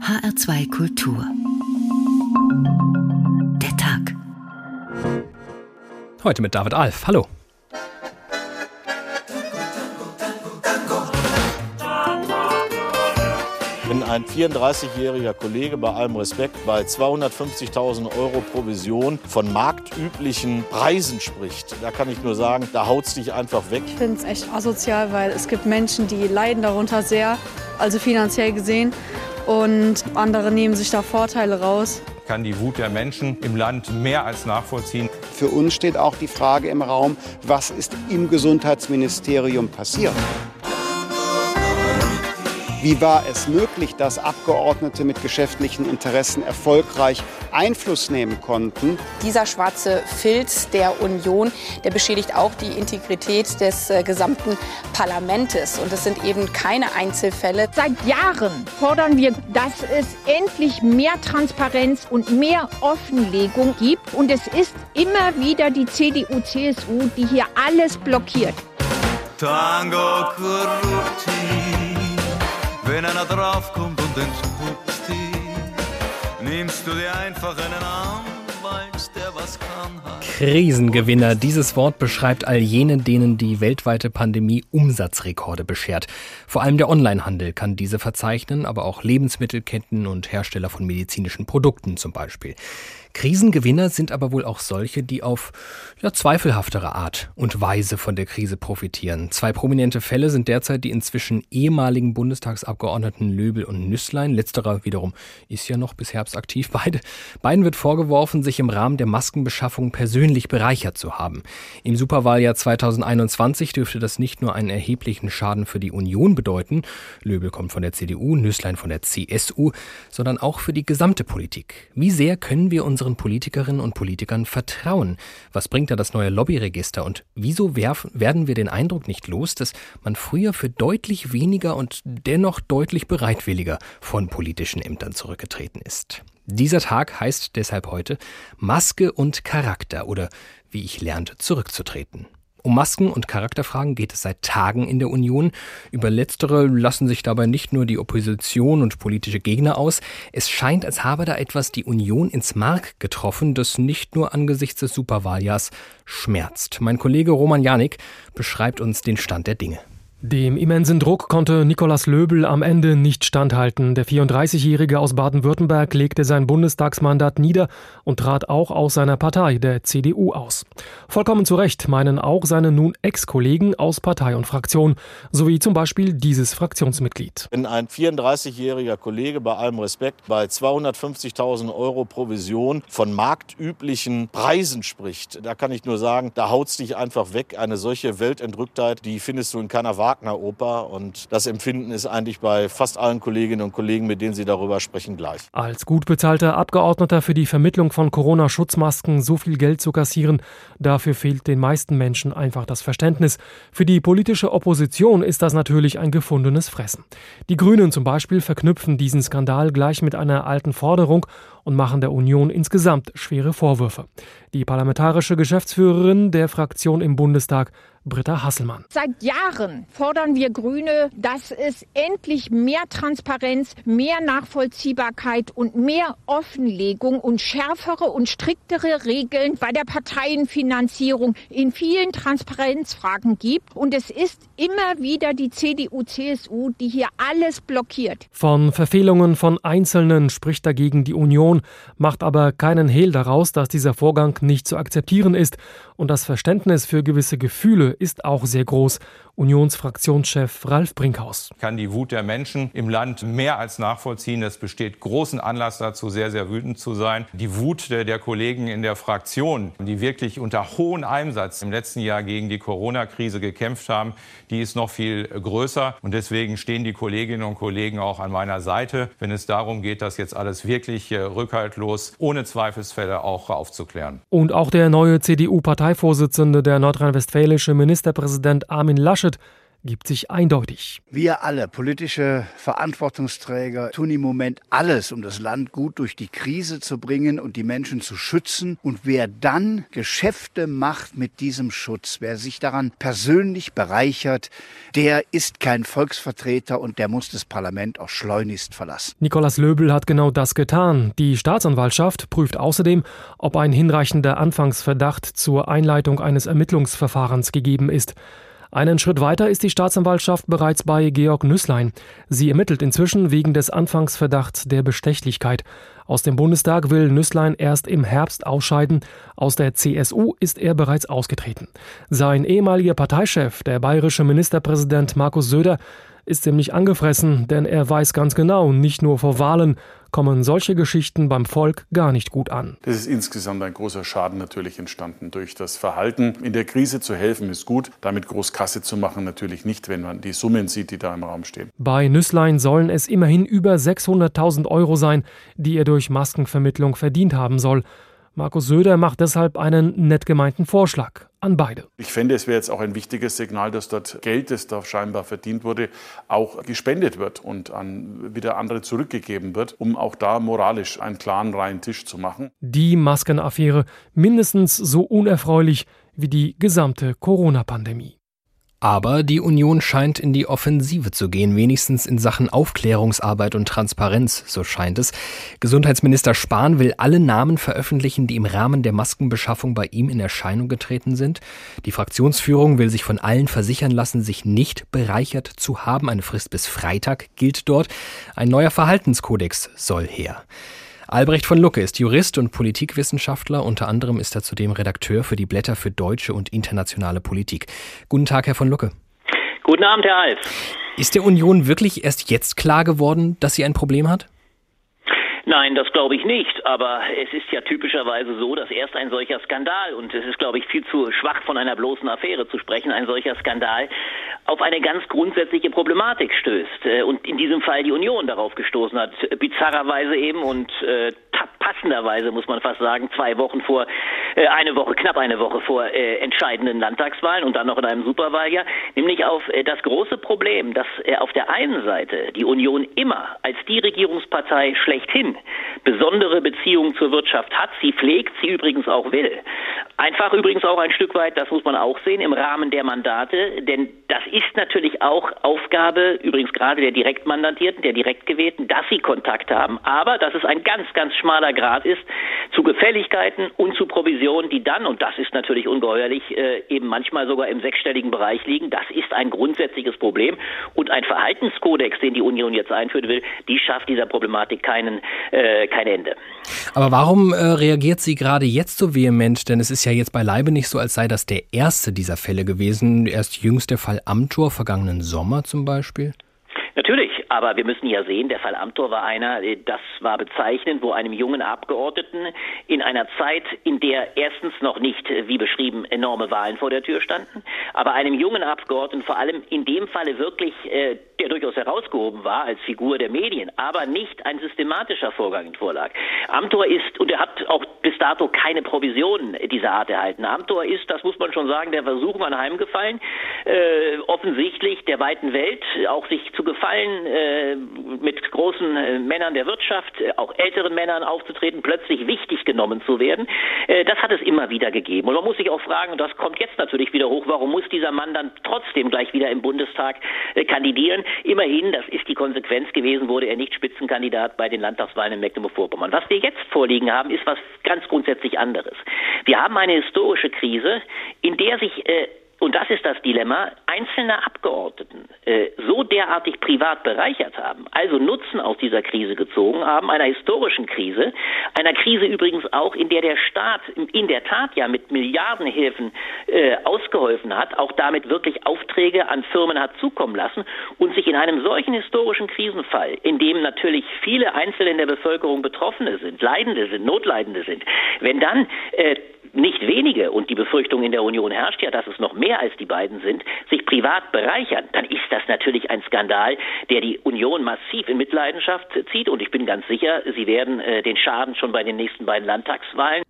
HR2 Kultur. Der Tag. Heute mit David Alf. Hallo. Wenn ein 34-jähriger Kollege bei allem Respekt bei 250.000 Euro Provision von marktüblichen Preisen spricht, da kann ich nur sagen, da haut es dich einfach weg. Ich finde es echt asozial, weil es gibt Menschen, die leiden darunter sehr, also finanziell gesehen und andere nehmen sich da Vorteile raus. Ich kann die Wut der Menschen im Land mehr als nachvollziehen. Für uns steht auch die Frage im Raum, was ist im Gesundheitsministerium passiert? Wie war es möglich, dass Abgeordnete mit geschäftlichen Interessen erfolgreich Einfluss nehmen konnten? Dieser schwarze Filz der Union, der beschädigt auch die Integrität des äh, gesamten Parlaments. Und es sind eben keine Einzelfälle. Seit Jahren fordern wir, dass es endlich mehr Transparenz und mehr Offenlegung gibt. Und es ist immer wieder die CDU-CSU, die hier alles blockiert. Tango corrupti wenn einer draufkommt und entpuppt die, nimmst du dir einfach einen Anwalt, der was kann. Krisengewinner. Dieses Wort beschreibt all jene, denen die weltweite Pandemie Umsatzrekorde beschert. Vor allem der Onlinehandel kann diese verzeichnen, aber auch Lebensmittelketten und Hersteller von medizinischen Produkten zum Beispiel. Krisengewinner sind aber wohl auch solche, die auf ja, zweifelhaftere Art und Weise von der Krise profitieren. Zwei prominente Fälle sind derzeit die inzwischen ehemaligen Bundestagsabgeordneten Löbel und Nüsslein. Letzterer wiederum ist ja noch bis Herbst aktiv. Beide, beiden wird vorgeworfen, sich im Rahmen der Maskenbeschaffung persönlich bereichert zu haben. Im Superwahljahr 2021 dürfte das nicht nur einen erheblichen Schaden für die Union bedeuten, Löbel kommt von der CDU, Nüsslein von der CSU, sondern auch für die gesamte Politik. Wie sehr können wir unsere unseren Politikerinnen und Politikern vertrauen? Was bringt da das neue Lobbyregister? Und wieso werfen, werden wir den Eindruck nicht los, dass man früher für deutlich weniger und dennoch deutlich bereitwilliger von politischen Ämtern zurückgetreten ist? Dieser Tag heißt deshalb heute Maske und Charakter oder wie ich lernte, zurückzutreten. Um Masken und Charakterfragen geht es seit Tagen in der Union. Über letztere lassen sich dabei nicht nur die Opposition und politische Gegner aus. Es scheint, als habe da etwas die Union ins Mark getroffen, das nicht nur angesichts des Superwahljahrs schmerzt. Mein Kollege Roman Janik beschreibt uns den Stand der Dinge. Dem immensen Druck konnte Nikolaus Löbel am Ende nicht standhalten. Der 34-Jährige aus Baden-Württemberg legte sein Bundestagsmandat nieder und trat auch aus seiner Partei, der CDU, aus. Vollkommen zu Recht meinen auch seine nun Ex-Kollegen aus Partei und Fraktion, sowie zum Beispiel dieses Fraktionsmitglied. Wenn ein 34-jähriger Kollege bei allem Respekt bei 250.000 Euro Provision von marktüblichen Preisen spricht, da kann ich nur sagen, da haut's dich einfach weg. Eine solche Weltentrücktheit, die findest du in keiner Wahl Wagner-Oper. Und das Empfinden ist eigentlich bei fast allen Kolleginnen und Kollegen, mit denen Sie darüber sprechen, gleich. Als gut bezahlter Abgeordneter für die Vermittlung von Corona-Schutzmasken so viel Geld zu kassieren, dafür fehlt den meisten Menschen einfach das Verständnis. Für die politische Opposition ist das natürlich ein gefundenes Fressen. Die Grünen zum Beispiel verknüpfen diesen Skandal gleich mit einer alten Forderung und machen der Union insgesamt schwere Vorwürfe. Die parlamentarische Geschäftsführerin der Fraktion im Bundestag Britta Hasselmann. Seit Jahren fordern wir Grüne, dass es endlich mehr Transparenz, mehr Nachvollziehbarkeit und mehr Offenlegung und schärfere und striktere Regeln bei der Parteienfinanzierung in vielen Transparenzfragen gibt. Und es ist immer wieder die CDU-CSU, die hier alles blockiert. Von Verfehlungen von Einzelnen spricht dagegen die Union, macht aber keinen Hehl daraus, dass dieser Vorgang nicht zu akzeptieren ist und das Verständnis für gewisse Gefühle ist auch sehr groß. Unionsfraktionschef Ralf Brinkhaus. Ich kann die Wut der Menschen im Land mehr als nachvollziehen. Es besteht großen Anlass dazu, sehr, sehr wütend zu sein. Die Wut der, Kollegen in der Fraktion, die wirklich unter hohem Einsatz im letzten Jahr gegen die Corona-Krise gekämpft haben, die ist noch viel größer. Und deswegen stehen die Kolleginnen und Kollegen auch an meiner Seite, wenn es darum geht, das jetzt alles wirklich äh, rückhaltlos, ohne Zweifelsfälle auch aufzuklären. Und auch der neue CDU-Parteivorsitzende, der nordrhein-westfälische Ministerpräsident Armin Laschet, gibt sich eindeutig. Wir alle, politische Verantwortungsträger, tun im Moment alles, um das Land gut durch die Krise zu bringen und die Menschen zu schützen. Und wer dann Geschäfte macht mit diesem Schutz, wer sich daran persönlich bereichert, der ist kein Volksvertreter und der muss das Parlament auch schleunigst verlassen. Nikolaus Löbel hat genau das getan. Die Staatsanwaltschaft prüft außerdem, ob ein hinreichender Anfangsverdacht zur Einleitung eines Ermittlungsverfahrens gegeben ist. Einen Schritt weiter ist die Staatsanwaltschaft bereits bei Georg Nüßlein. Sie ermittelt inzwischen wegen des Anfangsverdachts der Bestechlichkeit. Aus dem Bundestag will Nüßlein erst im Herbst ausscheiden. Aus der CSU ist er bereits ausgetreten. Sein ehemaliger Parteichef, der bayerische Ministerpräsident Markus Söder, ist ziemlich angefressen, denn er weiß ganz genau, nicht nur vor Wahlen kommen solche Geschichten beim Volk gar nicht gut an. Das ist insgesamt ein großer Schaden natürlich entstanden durch das Verhalten. In der Krise zu helfen ist gut, damit groß Kasse zu machen natürlich nicht, wenn man die Summen sieht, die da im Raum stehen. Bei Nüsslein sollen es immerhin über 600.000 Euro sein, die er durch Maskenvermittlung verdient haben soll. Markus Söder macht deshalb einen nett gemeinten Vorschlag an beide. Ich fände, es wäre jetzt auch ein wichtiges Signal, dass dort Geld, das da scheinbar verdient wurde, auch gespendet wird und an wieder andere zurückgegeben wird, um auch da moralisch einen klaren, reinen Tisch zu machen. Die Maskenaffäre mindestens so unerfreulich wie die gesamte Corona-Pandemie. Aber die Union scheint in die Offensive zu gehen, wenigstens in Sachen Aufklärungsarbeit und Transparenz, so scheint es. Gesundheitsminister Spahn will alle Namen veröffentlichen, die im Rahmen der Maskenbeschaffung bei ihm in Erscheinung getreten sind. Die Fraktionsführung will sich von allen versichern lassen, sich nicht bereichert zu haben. Eine Frist bis Freitag gilt dort. Ein neuer Verhaltenskodex soll her. Albrecht von Lucke ist Jurist und Politikwissenschaftler. Unter anderem ist er zudem Redakteur für die Blätter für deutsche und internationale Politik. Guten Tag, Herr von Lucke. Guten Abend, Herr Alf. Ist der Union wirklich erst jetzt klar geworden, dass sie ein Problem hat? Nein, das glaube ich nicht. Aber es ist ja typischerweise so, dass erst ein solcher Skandal, und es ist, glaube ich, viel zu schwach von einer bloßen Affäre zu sprechen, ein solcher Skandal auf eine ganz grundsätzliche Problematik stößt. Äh, und in diesem Fall die Union darauf gestoßen hat. Bizarrerweise eben und äh, passenderweise, muss man fast sagen, zwei Wochen vor, äh, eine Woche, knapp eine Woche vor äh, entscheidenden Landtagswahlen und dann noch in einem Superwahljahr, nämlich auf äh, das große Problem, dass äh, auf der einen Seite die Union immer als die Regierungspartei schlechthin besondere Beziehungen zur Wirtschaft hat, sie pflegt, sie übrigens auch will. Einfach übrigens auch ein Stück weit, das muss man auch sehen, im Rahmen der Mandate, denn das ist natürlich auch Aufgabe, übrigens gerade der Direktmandantierten, der Direktgewählten, dass sie Kontakt haben, aber dass es ein ganz, ganz schmaler Grad ist zu Gefälligkeiten und zu Provisionen, die dann, und das ist natürlich ungeheuerlich, äh, eben manchmal sogar im sechsstelligen Bereich liegen. Das ist ein grundsätzliches Problem. Und ein Verhaltenskodex, den die Union jetzt einführen will, die schafft dieser Problematik keinen, äh, kein Ende. Aber warum äh, reagiert sie gerade jetzt so vehement? Denn es ist ja jetzt beileibe nicht so, als sei das der erste dieser Fälle gewesen. Erst jüngst der Fall Amtor, vergangenen Sommer zum Beispiel. Natürlich, aber wir müssen ja sehen, der Fall Amtor war einer, äh, das war bezeichnend, wo einem jungen Abgeordneten in einer Zeit, in der erstens noch nicht, äh, wie beschrieben, enorme Wahlen vor der Tür standen, aber einem jungen Abgeordneten vor allem in dem Falle wirklich, äh, der durchaus herausgehoben war als Figur der Medien, aber nicht ein systematischer Vorgang vorlag. Amtor ist, und er hat auch bis dato keine Provisionen dieser Art erhalten. Amtor ist, das muss man schon sagen, der Versuchung anheimgefallen, äh, offensichtlich der weiten Welt auch sich zu Gefallen äh, mit großen äh, Männern der Wirtschaft, äh, auch älteren Männern aufzutreten, plötzlich wichtig genommen zu werden. Äh, das hat es immer wieder gegeben. Und man muss sich auch fragen, das kommt jetzt natürlich wieder hoch, warum muss dieser Mann dann trotzdem gleich wieder im Bundestag äh, kandidieren? Immerhin, das ist die Konsequenz gewesen, wurde er nicht Spitzenkandidat bei den Landtagswahlen in Mecklenburg-Vorpommern. Was wir jetzt vorliegen haben, ist was ganz grundsätzlich anderes. Wir haben eine historische Krise, in der sich äh, und das ist das Dilemma, einzelne Abgeordneten äh, so derartig privat bereichert haben, also Nutzen aus dieser Krise gezogen haben, einer historischen Krise, einer Krise übrigens auch, in der der Staat in der Tat ja mit Milliardenhilfen äh, ausgeholfen hat, auch damit wirklich Aufträge an Firmen hat zukommen lassen und sich in einem solchen historischen Krisenfall, in dem natürlich viele Einzelne in der Bevölkerung Betroffene sind, Leidende sind, Notleidende sind, wenn dann äh, nicht wenige, und die Befürchtung in der Union herrscht ja, dass es noch mehr als die beiden sind, sich privat bereichern, dann ist das natürlich ein Skandal, der die Union massiv in Mitleidenschaft zieht. Und ich bin ganz sicher, sie werden äh, den Schaden schon bei den nächsten beiden Landtagswahlen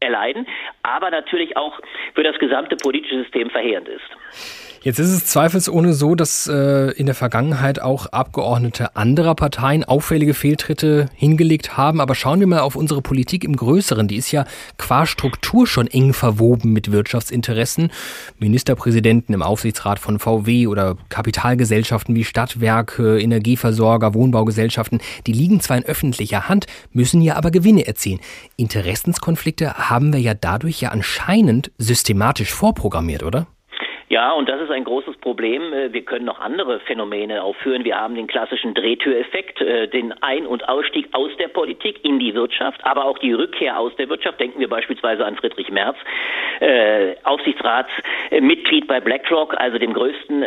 erleiden, aber natürlich auch für das gesamte politische System verheerend ist. Jetzt ist es zweifelsohne so, dass äh, in der Vergangenheit auch Abgeordnete anderer Parteien auffällige Fehltritte hingelegt haben. Aber schauen wir mal auf unsere Politik im Größeren. Die ist ja qua Struktur schon eng verwoben mit Wirtschaftsinteressen. Ministerpräsidenten im Aufsichtsrat von VW oder Kapitalgesellschaften wie Stadtwerke, Energieversorger, Wohnbaugesellschaften, die liegen zwar in öffentlicher Hand, müssen ja aber Gewinne erzielen. Interessenskonflikte haben wir ja dadurch ja anscheinend systematisch vorprogrammiert, oder? Ja, und das ist ein großes Problem. Äh, wir können noch andere Phänomene aufführen. Wir haben den klassischen Drehtüreffekt, äh, den Ein- und Ausstieg aus der Politik in die Wirtschaft, aber auch die Rückkehr aus der Wirtschaft. Denken wir beispielsweise an Friedrich Merz, äh, Aufsichtsratsmitglied bei BlackRock, also dem größten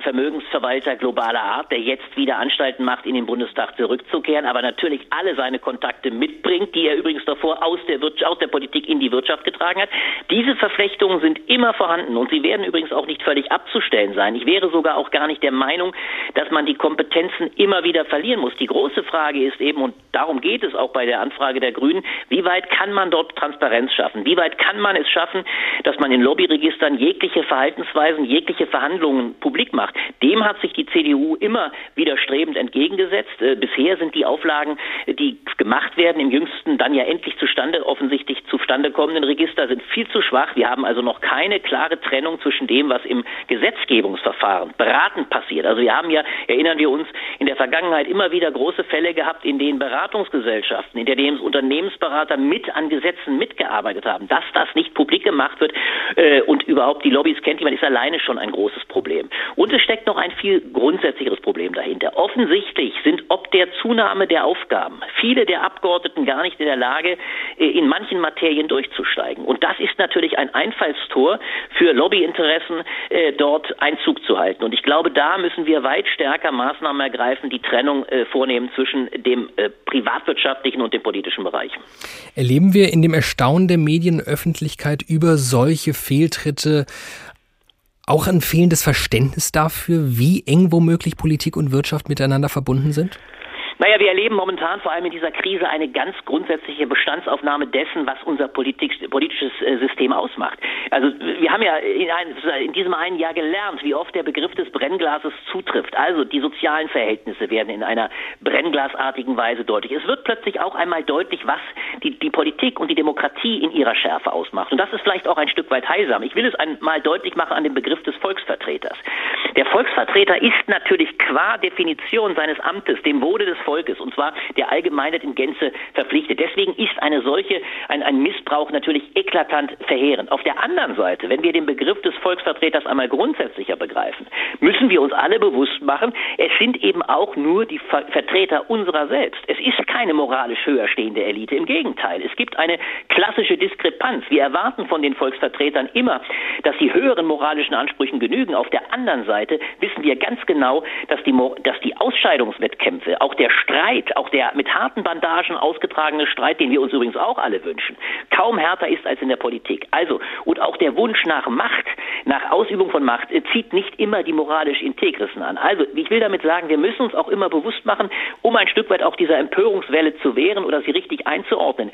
Vermögensverwalter globaler Art, der jetzt wieder Anstalten macht, in den Bundestag zurückzukehren, aber natürlich alle seine Kontakte mitbringt, die er übrigens davor aus der, Wirtschaft, aus der Politik in die Wirtschaft getragen hat. Diese Verflechtungen sind immer vorhanden und sie werden übrigens auch nicht völlig abzustellen sein. Ich wäre sogar auch gar nicht der Meinung, dass man die Kompetenzen immer wieder verlieren muss. Die große Frage ist eben, und darum geht es auch bei der Anfrage der Grünen, wie weit kann man dort Transparenz schaffen? Wie weit kann man es schaffen, dass man in Lobbyregistern jegliche Verhaltensweisen, jegliche Verhandlungen publik macht? Dem hat sich die CDU immer widerstrebend entgegengesetzt. Äh, bisher sind die Auflagen, die gemacht werden, im jüngsten dann ja endlich zustande, offensichtlich zustande kommenden Register, sind viel zu schwach. Wir haben also noch keine klare Trennung zwischen dem, was im Gesetzgebungsverfahren beratend passiert. Also wir haben ja, erinnern wir uns, in der Vergangenheit immer wieder große Fälle gehabt, in denen Beratungsgesellschaften, in denen Unternehmensberater mit an Gesetzen mitgearbeitet haben. Dass das nicht publik gemacht wird äh, und überhaupt die Lobbys kennt jemand, ist alleine schon ein großes Problem. Und es steckt noch ein viel grundsätzlicheres Problem dahinter. Offensichtlich sind ob der Zunahme der Aufgaben viele der Abgeordneten gar nicht in der Lage, äh, in manchen Materien durchzusteigen. Und das ist natürlich ein Einfallstor für Lobbyinteressen, äh, dort Einzug zu halten. Und ich glaube, da müssen wir weit stärker Maßnahmen ergreifen, die Trennung äh, vornehmen zwischen dem äh, privatwirtschaftlichen und dem politischen Bereich. Erleben wir in dem Erstaunen der Medienöffentlichkeit über solche Fehltritte auch ein fehlendes Verständnis dafür, wie eng womöglich Politik und Wirtschaft miteinander verbunden sind? Naja, wir erleben momentan vor allem in dieser Krise eine ganz grundsätzliche Bestandsaufnahme dessen, was unser Politik, politisches äh, System ausmacht. Also wir haben ja in, ein, in, diesem einen Jahr gelernt, wie oft der Begriff des Brennglases zutrifft. Also die sozialen Verhältnisse werden in einer brennglasartigen Weise deutlich. Es wird plötzlich auch einmal deutlich, was die, die Politik und die Demokratie in ihrer Schärfe ausmacht. Und das ist vielleicht auch ein Stück weit heilsam. Ich will es einmal deutlich machen an dem Begriff des Volksvertreters. Der Volksvertreter ist natürlich qua Definition seines Amtes dem Wohle des Volkes, und zwar der Allgemeinheit in Gänze verpflichtet. Deswegen ist eine solche, ein, ein Missbrauch natürlich eklatant verheerend. Auf der anderen Seite, wenn wir den Begriff des Volksvertreters einmal grundsätzlicher begreifen, müssen wir uns alle bewusst machen, es sind eben auch nur die Ver Vertreter unserer selbst. Es ist keine moralisch höher stehende Elite. Im Gegenteil, es gibt eine klassische Diskrepanz. Wir erwarten von den Volksvertretern immer, dass sie höheren moralischen Ansprüchen genügen. Auf der anderen Seite wissen wir ganz genau, dass die, dass die Ausscheidungswettkämpfe, auch der Streit, auch der mit harten Bandagen ausgetragene Streit, den wir uns übrigens auch alle wünschen, kaum härter ist als in der Politik. Also, und auch der Wunsch nach Macht, nach Ausübung von Macht, äh, zieht nicht immer die moralisch Integrissen an. Also, ich will damit sagen, wir müssen uns auch immer bewusst machen, um ein Stück weit auch dieser Empörungswelle zu wehren oder sie richtig einzuordnen.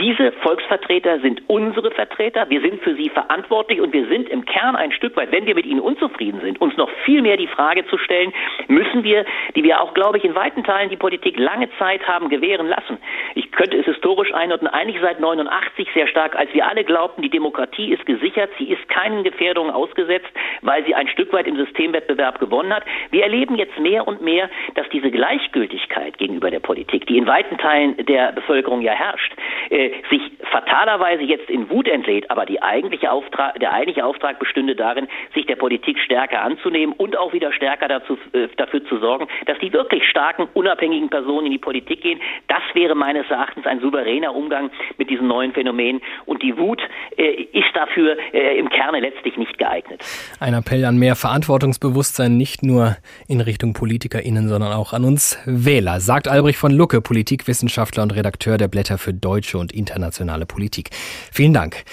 Diese Volksvertreter sind unsere Vertreter, wir sind für sie verantwortlich und wir sind im Kern ein Stück weit, wenn wir mit ihnen unzufrieden sind, uns noch viel mehr die Frage zu stellen, müssen wir, die wir auch, glaube ich, in weiten Teilen die Politik lange Zeit haben gewähren lassen. Ich könnte es historisch einordnen, eigentlich seit 89 sehr stark, als wir alle glaubten, die Demokratie ist gesichert, sie ist keinen Gefährdungen ausgesetzt, weil sie ein Stück weit im Systemwettbewerb gewonnen hat. Wir erleben jetzt mehr und mehr, dass diese Gleichgültigkeit gegenüber der Politik, die in weiten Teilen der Bevölkerung ja herrscht, äh, sich fatalerweise jetzt in Wut entlädt, aber eigentliche Auftrag, der eigentliche Auftrag bestünde darin, sich der Politik stärker anzunehmen und auch wieder stärker dazu, äh, dafür zu sorgen, dass die wirklich starken, unabhängigen Personen in die Politik gehen. Das wäre meines Erachtens ein souveräner Umgang mit diesen neuen Phänomenen. Und die Wut äh, ist dafür äh, im Kerne letztlich nicht geeignet. Ein Appell an mehr Verantwortungsbewusstsein, nicht nur in Richtung PolitikerInnen, sondern auch an uns Wähler, sagt Albrecht von Lucke, Politikwissenschaftler und Redakteur der Blätter für deutsche und internationale Politik. Vielen Dank.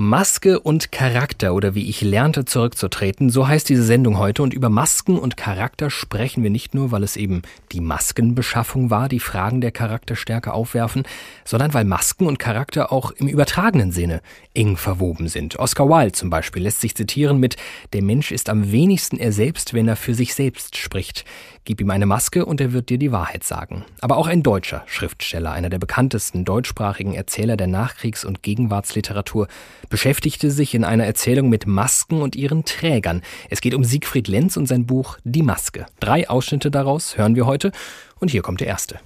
Maske und Charakter oder wie ich lernte zurückzutreten, so heißt diese Sendung heute und über Masken und Charakter sprechen wir nicht nur, weil es eben die Maskenbeschaffung war, die Fragen der Charakterstärke aufwerfen, sondern weil Masken und Charakter auch im übertragenen Sinne eng verwoben sind. Oscar Wilde zum Beispiel lässt sich zitieren mit Der Mensch ist am wenigsten er selbst, wenn er für sich selbst spricht. Gib ihm eine Maske und er wird dir die Wahrheit sagen. Aber auch ein deutscher Schriftsteller, einer der bekanntesten deutschsprachigen Erzähler der Nachkriegs- und Gegenwartsliteratur, beschäftigte sich in einer Erzählung mit Masken und ihren Trägern. Es geht um Siegfried Lenz und sein Buch Die Maske. Drei Ausschnitte daraus hören wir heute und hier kommt der erste.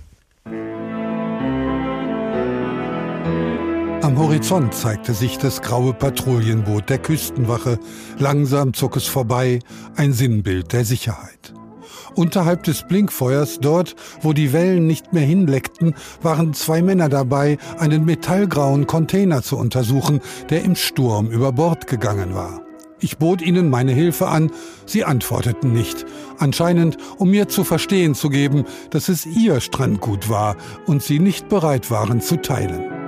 Am Horizont zeigte sich das graue Patrouillenboot der Küstenwache. Langsam zog es vorbei, ein Sinnbild der Sicherheit. Unterhalb des Blinkfeuers, dort, wo die Wellen nicht mehr hinleckten, waren zwei Männer dabei, einen metallgrauen Container zu untersuchen, der im Sturm über Bord gegangen war. Ich bot ihnen meine Hilfe an, sie antworteten nicht, anscheinend um mir zu verstehen zu geben, dass es ihr Strandgut war und sie nicht bereit waren zu teilen.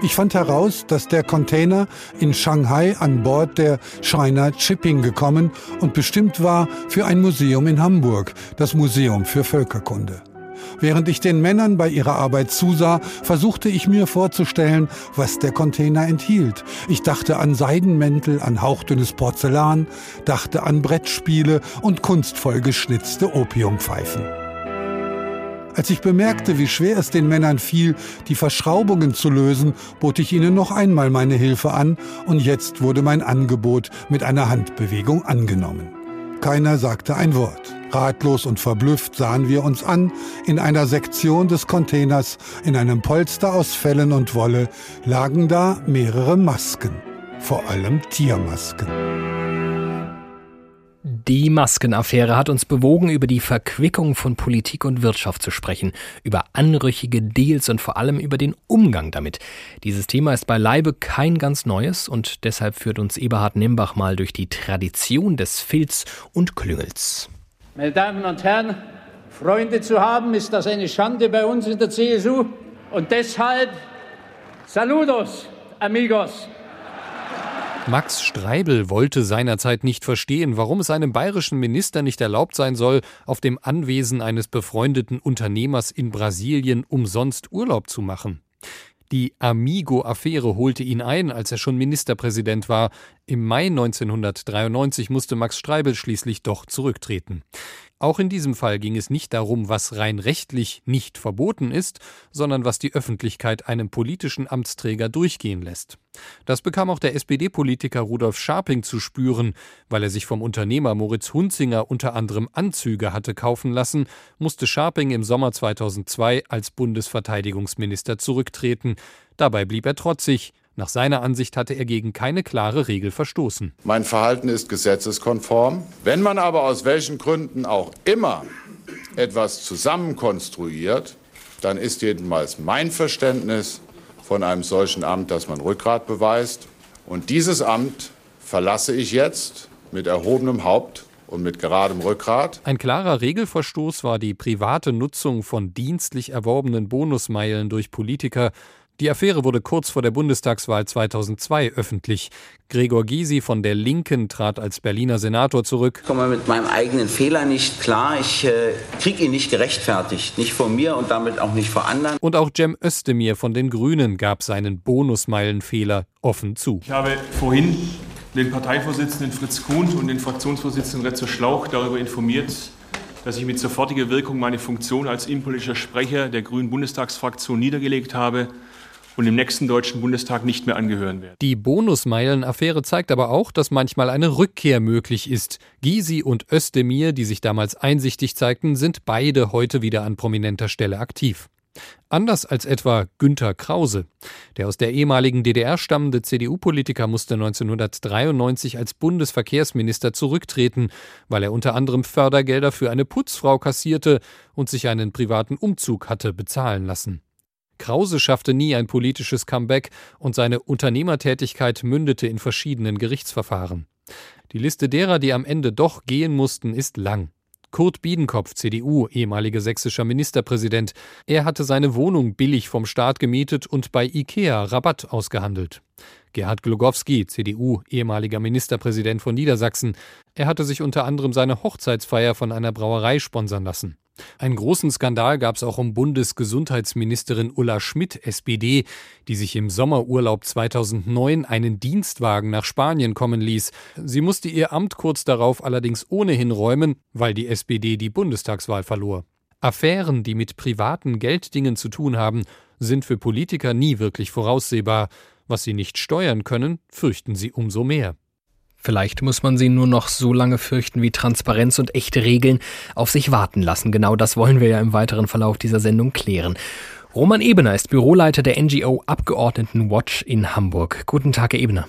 Ich fand heraus, dass der Container in Shanghai an Bord der China Shipping gekommen und bestimmt war für ein Museum in Hamburg, das Museum für Völkerkunde. Während ich den Männern bei ihrer Arbeit zusah, versuchte ich mir vorzustellen, was der Container enthielt. Ich dachte an Seidenmäntel, an hauchdünnes Porzellan, dachte an Brettspiele und kunstvoll geschnitzte Opiumpfeifen. Als ich bemerkte, wie schwer es den Männern fiel, die Verschraubungen zu lösen, bot ich ihnen noch einmal meine Hilfe an und jetzt wurde mein Angebot mit einer Handbewegung angenommen. Keiner sagte ein Wort. Ratlos und verblüfft sahen wir uns an. In einer Sektion des Containers, in einem Polster aus Fellen und Wolle, lagen da mehrere Masken, vor allem Tiermasken. Die Maskenaffäre hat uns bewogen, über die Verquickung von Politik und Wirtschaft zu sprechen, über anrüchige Deals und vor allem über den Umgang damit. Dieses Thema ist beileibe kein ganz neues und deshalb führt uns Eberhard Nimbach mal durch die Tradition des Filz und Klüngels. Meine Damen und Herren, Freunde zu haben, ist das eine Schande bei uns in der CSU und deshalb Saludos, amigos. Max Streibel wollte seinerzeit nicht verstehen, warum es einem bayerischen Minister nicht erlaubt sein soll, auf dem Anwesen eines befreundeten Unternehmers in Brasilien umsonst Urlaub zu machen. Die Amigo-Affäre holte ihn ein, als er schon Ministerpräsident war. Im Mai 1993 musste Max Streibel schließlich doch zurücktreten. Auch in diesem Fall ging es nicht darum, was rein rechtlich nicht verboten ist, sondern was die Öffentlichkeit einem politischen Amtsträger durchgehen lässt. Das bekam auch der SPD-Politiker Rudolf Scharping zu spüren, weil er sich vom Unternehmer Moritz Hunzinger unter anderem Anzüge hatte kaufen lassen, musste Scharping im Sommer 2002 als Bundesverteidigungsminister zurücktreten. Dabei blieb er trotzig. Nach seiner Ansicht hatte er gegen keine klare Regel verstoßen. Mein Verhalten ist gesetzeskonform. Wenn man aber aus welchen Gründen auch immer etwas zusammenkonstruiert, dann ist jedenfalls mein Verständnis von einem solchen Amt, dass man Rückgrat beweist. Und dieses Amt verlasse ich jetzt mit erhobenem Haupt und mit geradem Rückgrat. Ein klarer Regelverstoß war die private Nutzung von dienstlich erworbenen Bonusmeilen durch Politiker die Affäre wurde kurz vor der Bundestagswahl 2002 öffentlich. Gregor Gysi von der Linken trat als Berliner Senator zurück. Ich komme mit meinem eigenen Fehler nicht klar. Ich äh, kriege ihn nicht gerechtfertigt. Nicht vor mir und damit auch nicht vor anderen. Und auch Cem Özdemir von den Grünen gab seinen Bonusmeilenfehler offen zu. Ich habe vorhin den Parteivorsitzenden Fritz Kuhn und den Fraktionsvorsitzenden Retzo Schlauch darüber informiert, dass ich mit sofortiger Wirkung meine Funktion als innenpolitischer Sprecher der Grünen Bundestagsfraktion niedergelegt habe und im nächsten Deutschen Bundestag nicht mehr angehören werden. Die Bonusmeilen-Affäre zeigt aber auch, dass manchmal eine Rückkehr möglich ist. Gysi und Özdemir, die sich damals einsichtig zeigten, sind beide heute wieder an prominenter Stelle aktiv. Anders als etwa Günter Krause. Der aus der ehemaligen DDR stammende CDU-Politiker musste 1993 als Bundesverkehrsminister zurücktreten, weil er unter anderem Fördergelder für eine Putzfrau kassierte und sich einen privaten Umzug hatte bezahlen lassen. Krause schaffte nie ein politisches Comeback und seine Unternehmertätigkeit mündete in verschiedenen Gerichtsverfahren. Die Liste derer, die am Ende doch gehen mussten, ist lang. Kurt Biedenkopf, CDU, ehemaliger sächsischer Ministerpräsident. Er hatte seine Wohnung billig vom Staat gemietet und bei IKEA Rabatt ausgehandelt. Gerhard Glogowski, CDU, ehemaliger Ministerpräsident von Niedersachsen. Er hatte sich unter anderem seine Hochzeitsfeier von einer Brauerei sponsern lassen. Einen großen Skandal gab es auch um Bundesgesundheitsministerin Ulla Schmidt, SPD, die sich im Sommerurlaub 2009 einen Dienstwagen nach Spanien kommen ließ. Sie musste ihr Amt kurz darauf allerdings ohnehin räumen, weil die SPD die Bundestagswahl verlor. Affären, die mit privaten Gelddingen zu tun haben, sind für Politiker nie wirklich voraussehbar. Was sie nicht steuern können, fürchten sie umso mehr. Vielleicht muss man sie nur noch so lange fürchten, wie Transparenz und echte Regeln auf sich warten lassen. Genau das wollen wir ja im weiteren Verlauf dieser Sendung klären. Roman Ebener ist Büroleiter der NGO Abgeordnetenwatch in Hamburg. Guten Tag, Herr Ebener.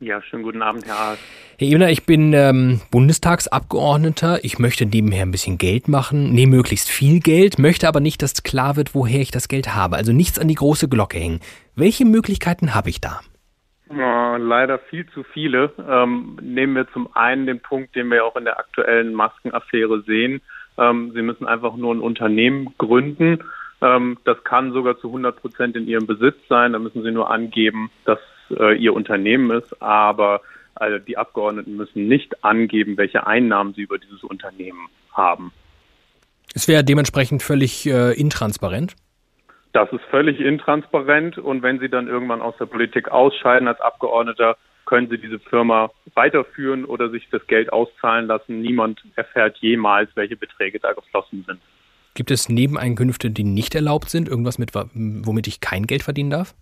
Ja, schönen guten Abend, Herr Aas. Herr Ebener, ich bin ähm, Bundestagsabgeordneter. Ich möchte nebenher ein bisschen Geld machen, nee, möglichst viel Geld, möchte aber nicht, dass klar wird, woher ich das Geld habe. Also nichts an die große Glocke hängen. Welche Möglichkeiten habe ich da? Oh, leider viel zu viele. Ähm, nehmen wir zum einen den Punkt, den wir auch in der aktuellen Maskenaffäre sehen. Ähm, Sie müssen einfach nur ein Unternehmen gründen. Ähm, das kann sogar zu 100 Prozent in Ihrem Besitz sein. Da müssen Sie nur angeben, dass äh, Ihr Unternehmen ist. Aber also die Abgeordneten müssen nicht angeben, welche Einnahmen sie über dieses Unternehmen haben. Es wäre dementsprechend völlig äh, intransparent. Das ist völlig intransparent und wenn Sie dann irgendwann aus der Politik ausscheiden als Abgeordneter, können Sie diese Firma weiterführen oder sich das Geld auszahlen lassen. Niemand erfährt jemals, welche Beträge da geflossen sind. Gibt es Nebeneinkünfte, die nicht erlaubt sind? Irgendwas, mit, womit ich kein Geld verdienen darf?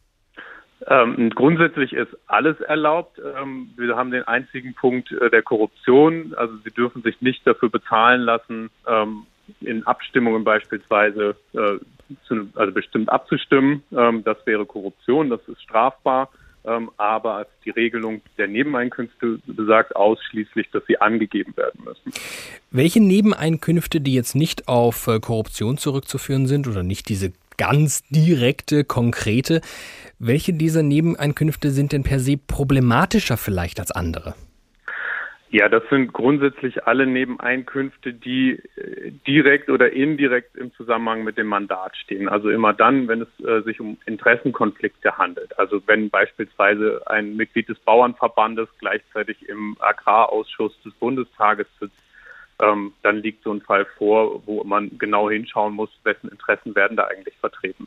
Ähm, grundsätzlich ist alles erlaubt. Ähm, wir haben den einzigen Punkt äh, der Korruption. Also Sie dürfen sich nicht dafür bezahlen lassen, ähm, in Abstimmungen beispielsweise äh, zu, also bestimmt abzustimmen. Ähm, das wäre Korruption, das ist strafbar. Ähm, aber die Regelung der Nebeneinkünfte besagt ausschließlich, dass sie angegeben werden müssen. Welche Nebeneinkünfte, die jetzt nicht auf äh, Korruption zurückzuführen sind oder nicht diese ganz direkte, konkrete, welche dieser Nebeneinkünfte sind denn per se problematischer vielleicht als andere? Ja, das sind grundsätzlich alle Nebeneinkünfte, die äh, direkt oder indirekt im Zusammenhang mit dem Mandat stehen. Also immer dann, wenn es äh, sich um Interessenkonflikte handelt. Also wenn beispielsweise ein Mitglied des Bauernverbandes gleichzeitig im Agrarausschuss des Bundestages sitzt, ähm, dann liegt so ein Fall vor, wo man genau hinschauen muss, wessen Interessen werden da eigentlich vertreten.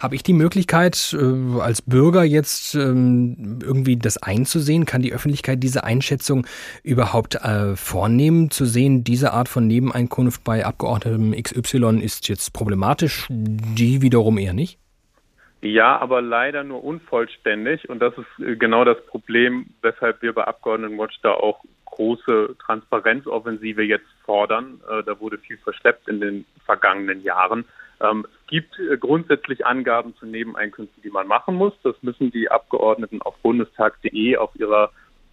Habe ich die Möglichkeit, äh, als Bürger jetzt ähm, irgendwie das einzusehen? Kann die Öffentlichkeit diese Einschätzung überhaupt äh, vornehmen, zu sehen, diese Art von Nebeneinkunft bei Abgeordnetem XY ist jetzt problematisch, die wiederum eher nicht? Ja, aber leider nur unvollständig. Und das ist äh, genau das Problem, weshalb wir bei Abgeordnetenwatch da auch große Transparenzoffensive jetzt fordern. Da wurde viel verschleppt in den vergangenen Jahren. Ähm, es gibt äh, grundsätzlich Angaben zu Nebeneinkünften, die man machen muss. Das müssen die Abgeordneten auf bundestag.de auf ihrer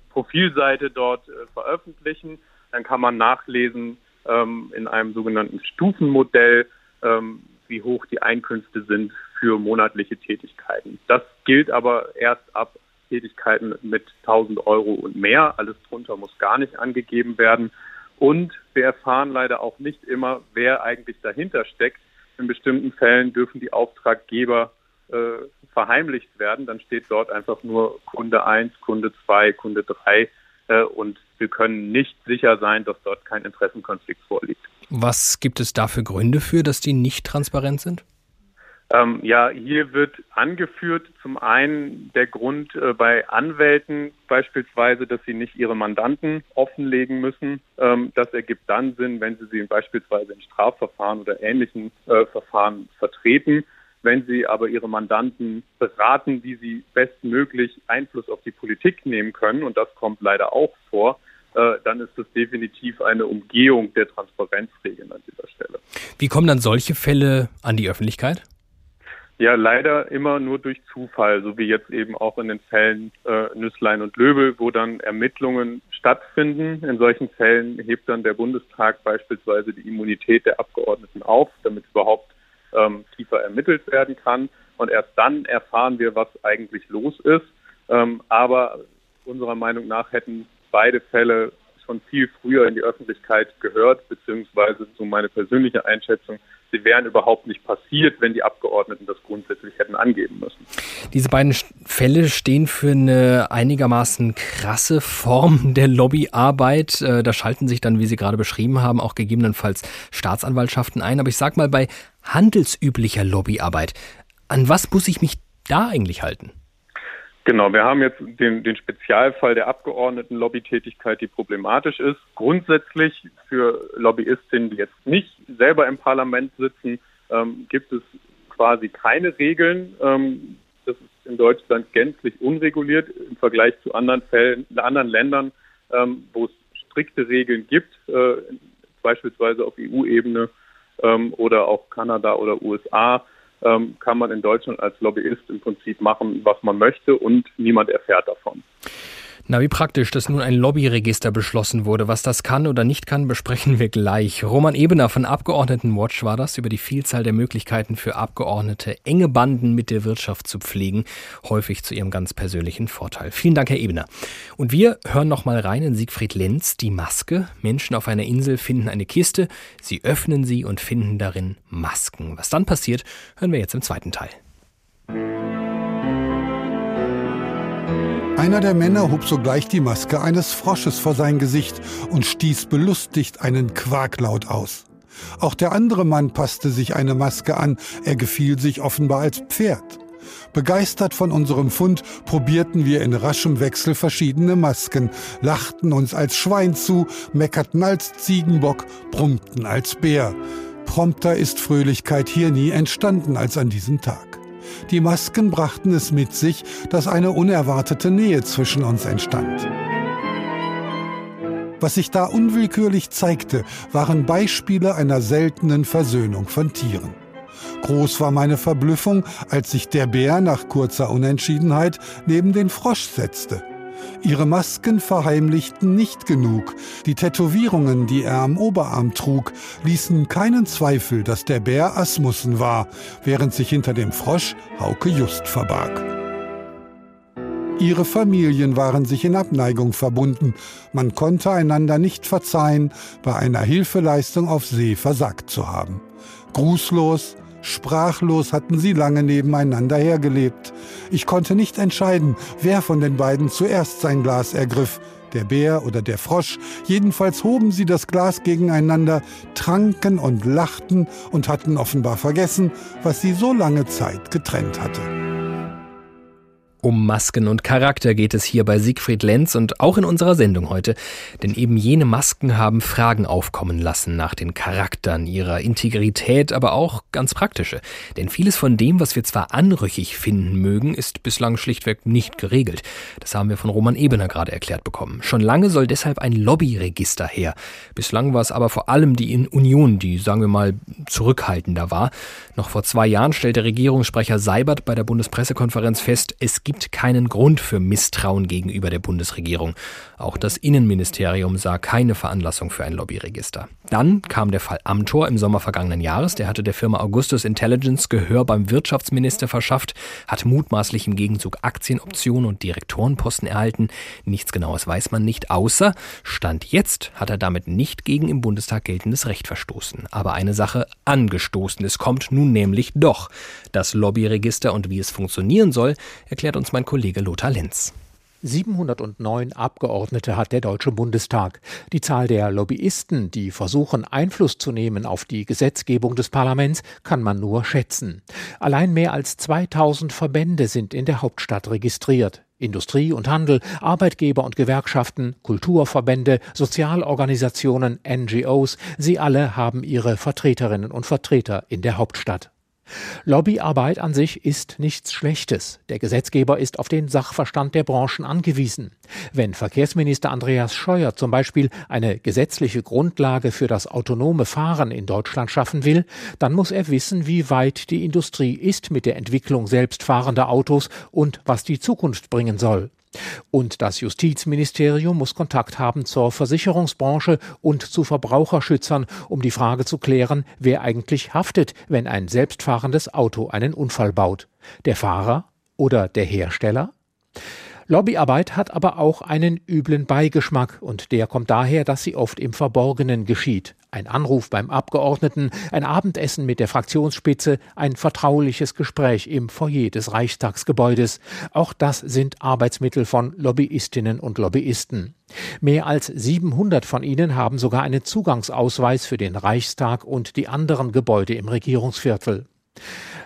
Profilseite dort äh, veröffentlichen. Dann kann man nachlesen ähm, in einem sogenannten Stufenmodell, ähm, wie hoch die Einkünfte sind für monatliche Tätigkeiten. Das gilt aber erst ab Tätigkeiten mit 1000 Euro und mehr. Alles drunter muss gar nicht angegeben werden. Und wir erfahren leider auch nicht immer, wer eigentlich dahinter steckt. In bestimmten Fällen dürfen die Auftraggeber äh, verheimlicht werden. Dann steht dort einfach nur Kunde 1, Kunde 2, Kunde 3 äh, und wir können nicht sicher sein, dass dort kein Interessenkonflikt vorliegt. Was gibt es da für Gründe für, dass die nicht transparent sind? Ähm, ja, hier wird angeführt zum einen der Grund äh, bei Anwälten beispielsweise, dass sie nicht ihre Mandanten offenlegen müssen. Ähm, das ergibt dann Sinn, wenn sie sie beispielsweise in Strafverfahren oder ähnlichen äh, Verfahren vertreten. Wenn sie aber ihre Mandanten beraten, wie sie bestmöglich Einfluss auf die Politik nehmen können, und das kommt leider auch vor, äh, dann ist das definitiv eine Umgehung der Transparenzregeln an dieser Stelle. Wie kommen dann solche Fälle an die Öffentlichkeit? Ja, leider immer nur durch Zufall, so wie jetzt eben auch in den Fällen äh, Nüsslein und Löbel, wo dann Ermittlungen stattfinden. In solchen Fällen hebt dann der Bundestag beispielsweise die Immunität der Abgeordneten auf, damit überhaupt ähm, tiefer ermittelt werden kann. Und erst dann erfahren wir, was eigentlich los ist. Ähm, aber unserer Meinung nach hätten beide Fälle schon viel früher in die Öffentlichkeit gehört, beziehungsweise so meine persönliche Einschätzung, sie wären überhaupt nicht passiert, wenn die Abgeordneten das grundsätzlich hätten angeben müssen. Diese beiden Fälle stehen für eine einigermaßen krasse Form der Lobbyarbeit. Äh, da schalten sich dann, wie Sie gerade beschrieben haben, auch gegebenenfalls Staatsanwaltschaften ein. Aber ich sage mal, bei handelsüblicher Lobbyarbeit, an was muss ich mich da eigentlich halten? Genau, wir haben jetzt den, den Spezialfall der Abgeordneten-Lobbytätigkeit, die problematisch ist. Grundsätzlich für Lobbyistinnen, die jetzt nicht selber im Parlament sitzen, ähm, gibt es quasi keine Regeln. Ähm, das ist in Deutschland gänzlich unreguliert im Vergleich zu anderen Fällen, anderen Ländern, ähm, wo es strikte Regeln gibt, äh, beispielsweise auf EU-Ebene ähm, oder auch Kanada oder USA ähm, kann man in Deutschland als Lobbyist im Prinzip machen, was man möchte und niemand erfährt davon. Na, wie praktisch, dass nun ein Lobbyregister beschlossen wurde. Was das kann oder nicht kann, besprechen wir gleich. Roman Ebener von Abgeordnetenwatch war das über die Vielzahl der Möglichkeiten für Abgeordnete, enge Banden mit der Wirtschaft zu pflegen, häufig zu ihrem ganz persönlichen Vorteil. Vielen Dank, Herr Ebener. Und wir hören noch mal rein in Siegfried Lenz, die Maske. Menschen auf einer Insel finden eine Kiste, sie öffnen sie und finden darin Masken. Was dann passiert, hören wir jetzt im zweiten Teil. Einer der Männer hob sogleich die Maske eines Frosches vor sein Gesicht und stieß belustigt einen Quaklaut aus. Auch der andere Mann passte sich eine Maske an, er gefiel sich offenbar als Pferd. Begeistert von unserem Fund probierten wir in raschem Wechsel verschiedene Masken, lachten uns als Schwein zu, meckerten als Ziegenbock, brummten als Bär. Prompter ist Fröhlichkeit hier nie entstanden als an diesem Tag. Die Masken brachten es mit sich, dass eine unerwartete Nähe zwischen uns entstand. Was sich da unwillkürlich zeigte, waren Beispiele einer seltenen Versöhnung von Tieren. Groß war meine Verblüffung, als sich der Bär nach kurzer Unentschiedenheit neben den Frosch setzte. Ihre Masken verheimlichten nicht genug. Die Tätowierungen, die er am Oberarm trug, ließen keinen Zweifel, dass der Bär Asmussen war, während sich hinter dem Frosch Hauke Just verbarg. Ihre Familien waren sich in Abneigung verbunden. Man konnte einander nicht verzeihen, bei einer Hilfeleistung auf See versagt zu haben. Grußlos, Sprachlos hatten sie lange nebeneinander hergelebt. Ich konnte nicht entscheiden, wer von den beiden zuerst sein Glas ergriff, der Bär oder der Frosch. Jedenfalls hoben sie das Glas gegeneinander, tranken und lachten und hatten offenbar vergessen, was sie so lange Zeit getrennt hatte. Um Masken und Charakter geht es hier bei Siegfried Lenz und auch in unserer Sendung heute. Denn eben jene Masken haben Fragen aufkommen lassen nach den Charaktern, ihrer Integrität, aber auch ganz praktische. Denn vieles von dem, was wir zwar anrüchig finden mögen, ist bislang schlichtweg nicht geregelt. Das haben wir von Roman Ebener gerade erklärt bekommen. Schon lange soll deshalb ein Lobbyregister her. Bislang war es aber vor allem die Union, die, sagen wir mal, zurückhaltender war. Noch vor zwei Jahren stellte Regierungssprecher Seibert bei der Bundespressekonferenz fest, es gibt keinen Grund für Misstrauen gegenüber der Bundesregierung. Auch das Innenministerium sah keine Veranlassung für ein Lobbyregister. Dann kam der Fall Amtor im Sommer vergangenen Jahres. Der hatte der Firma Augustus Intelligence Gehör beim Wirtschaftsminister verschafft, hat mutmaßlich im Gegenzug Aktienoptionen und Direktorenposten erhalten. Nichts Genaues weiß man nicht, außer Stand jetzt hat er damit nicht gegen im Bundestag geltendes Recht verstoßen. Aber eine Sache angestoßen. Es kommt nun nämlich doch. Das Lobbyregister und wie es funktionieren soll, erklärt uns mein Kollege Lothar Lenz. 709 Abgeordnete hat der Deutsche Bundestag. Die Zahl der Lobbyisten, die versuchen, Einfluss zu nehmen auf die Gesetzgebung des Parlaments, kann man nur schätzen. Allein mehr als 2000 Verbände sind in der Hauptstadt registriert. Industrie und Handel, Arbeitgeber und Gewerkschaften, Kulturverbände, Sozialorganisationen, NGOs, sie alle haben ihre Vertreterinnen und Vertreter in der Hauptstadt. Lobbyarbeit an sich ist nichts Schlechtes. Der Gesetzgeber ist auf den Sachverstand der Branchen angewiesen. Wenn Verkehrsminister Andreas Scheuer zum Beispiel eine gesetzliche Grundlage für das autonome Fahren in Deutschland schaffen will, dann muss er wissen, wie weit die Industrie ist mit der Entwicklung selbstfahrender Autos und was die Zukunft bringen soll. Und das Justizministerium muss Kontakt haben zur Versicherungsbranche und zu Verbraucherschützern, um die Frage zu klären, wer eigentlich haftet, wenn ein selbstfahrendes Auto einen Unfall baut. Der Fahrer oder der Hersteller? Lobbyarbeit hat aber auch einen üblen Beigeschmack und der kommt daher, dass sie oft im Verborgenen geschieht. Ein Anruf beim Abgeordneten, ein Abendessen mit der Fraktionsspitze, ein vertrauliches Gespräch im Foyer des Reichstagsgebäudes. Auch das sind Arbeitsmittel von Lobbyistinnen und Lobbyisten. Mehr als 700 von ihnen haben sogar einen Zugangsausweis für den Reichstag und die anderen Gebäude im Regierungsviertel.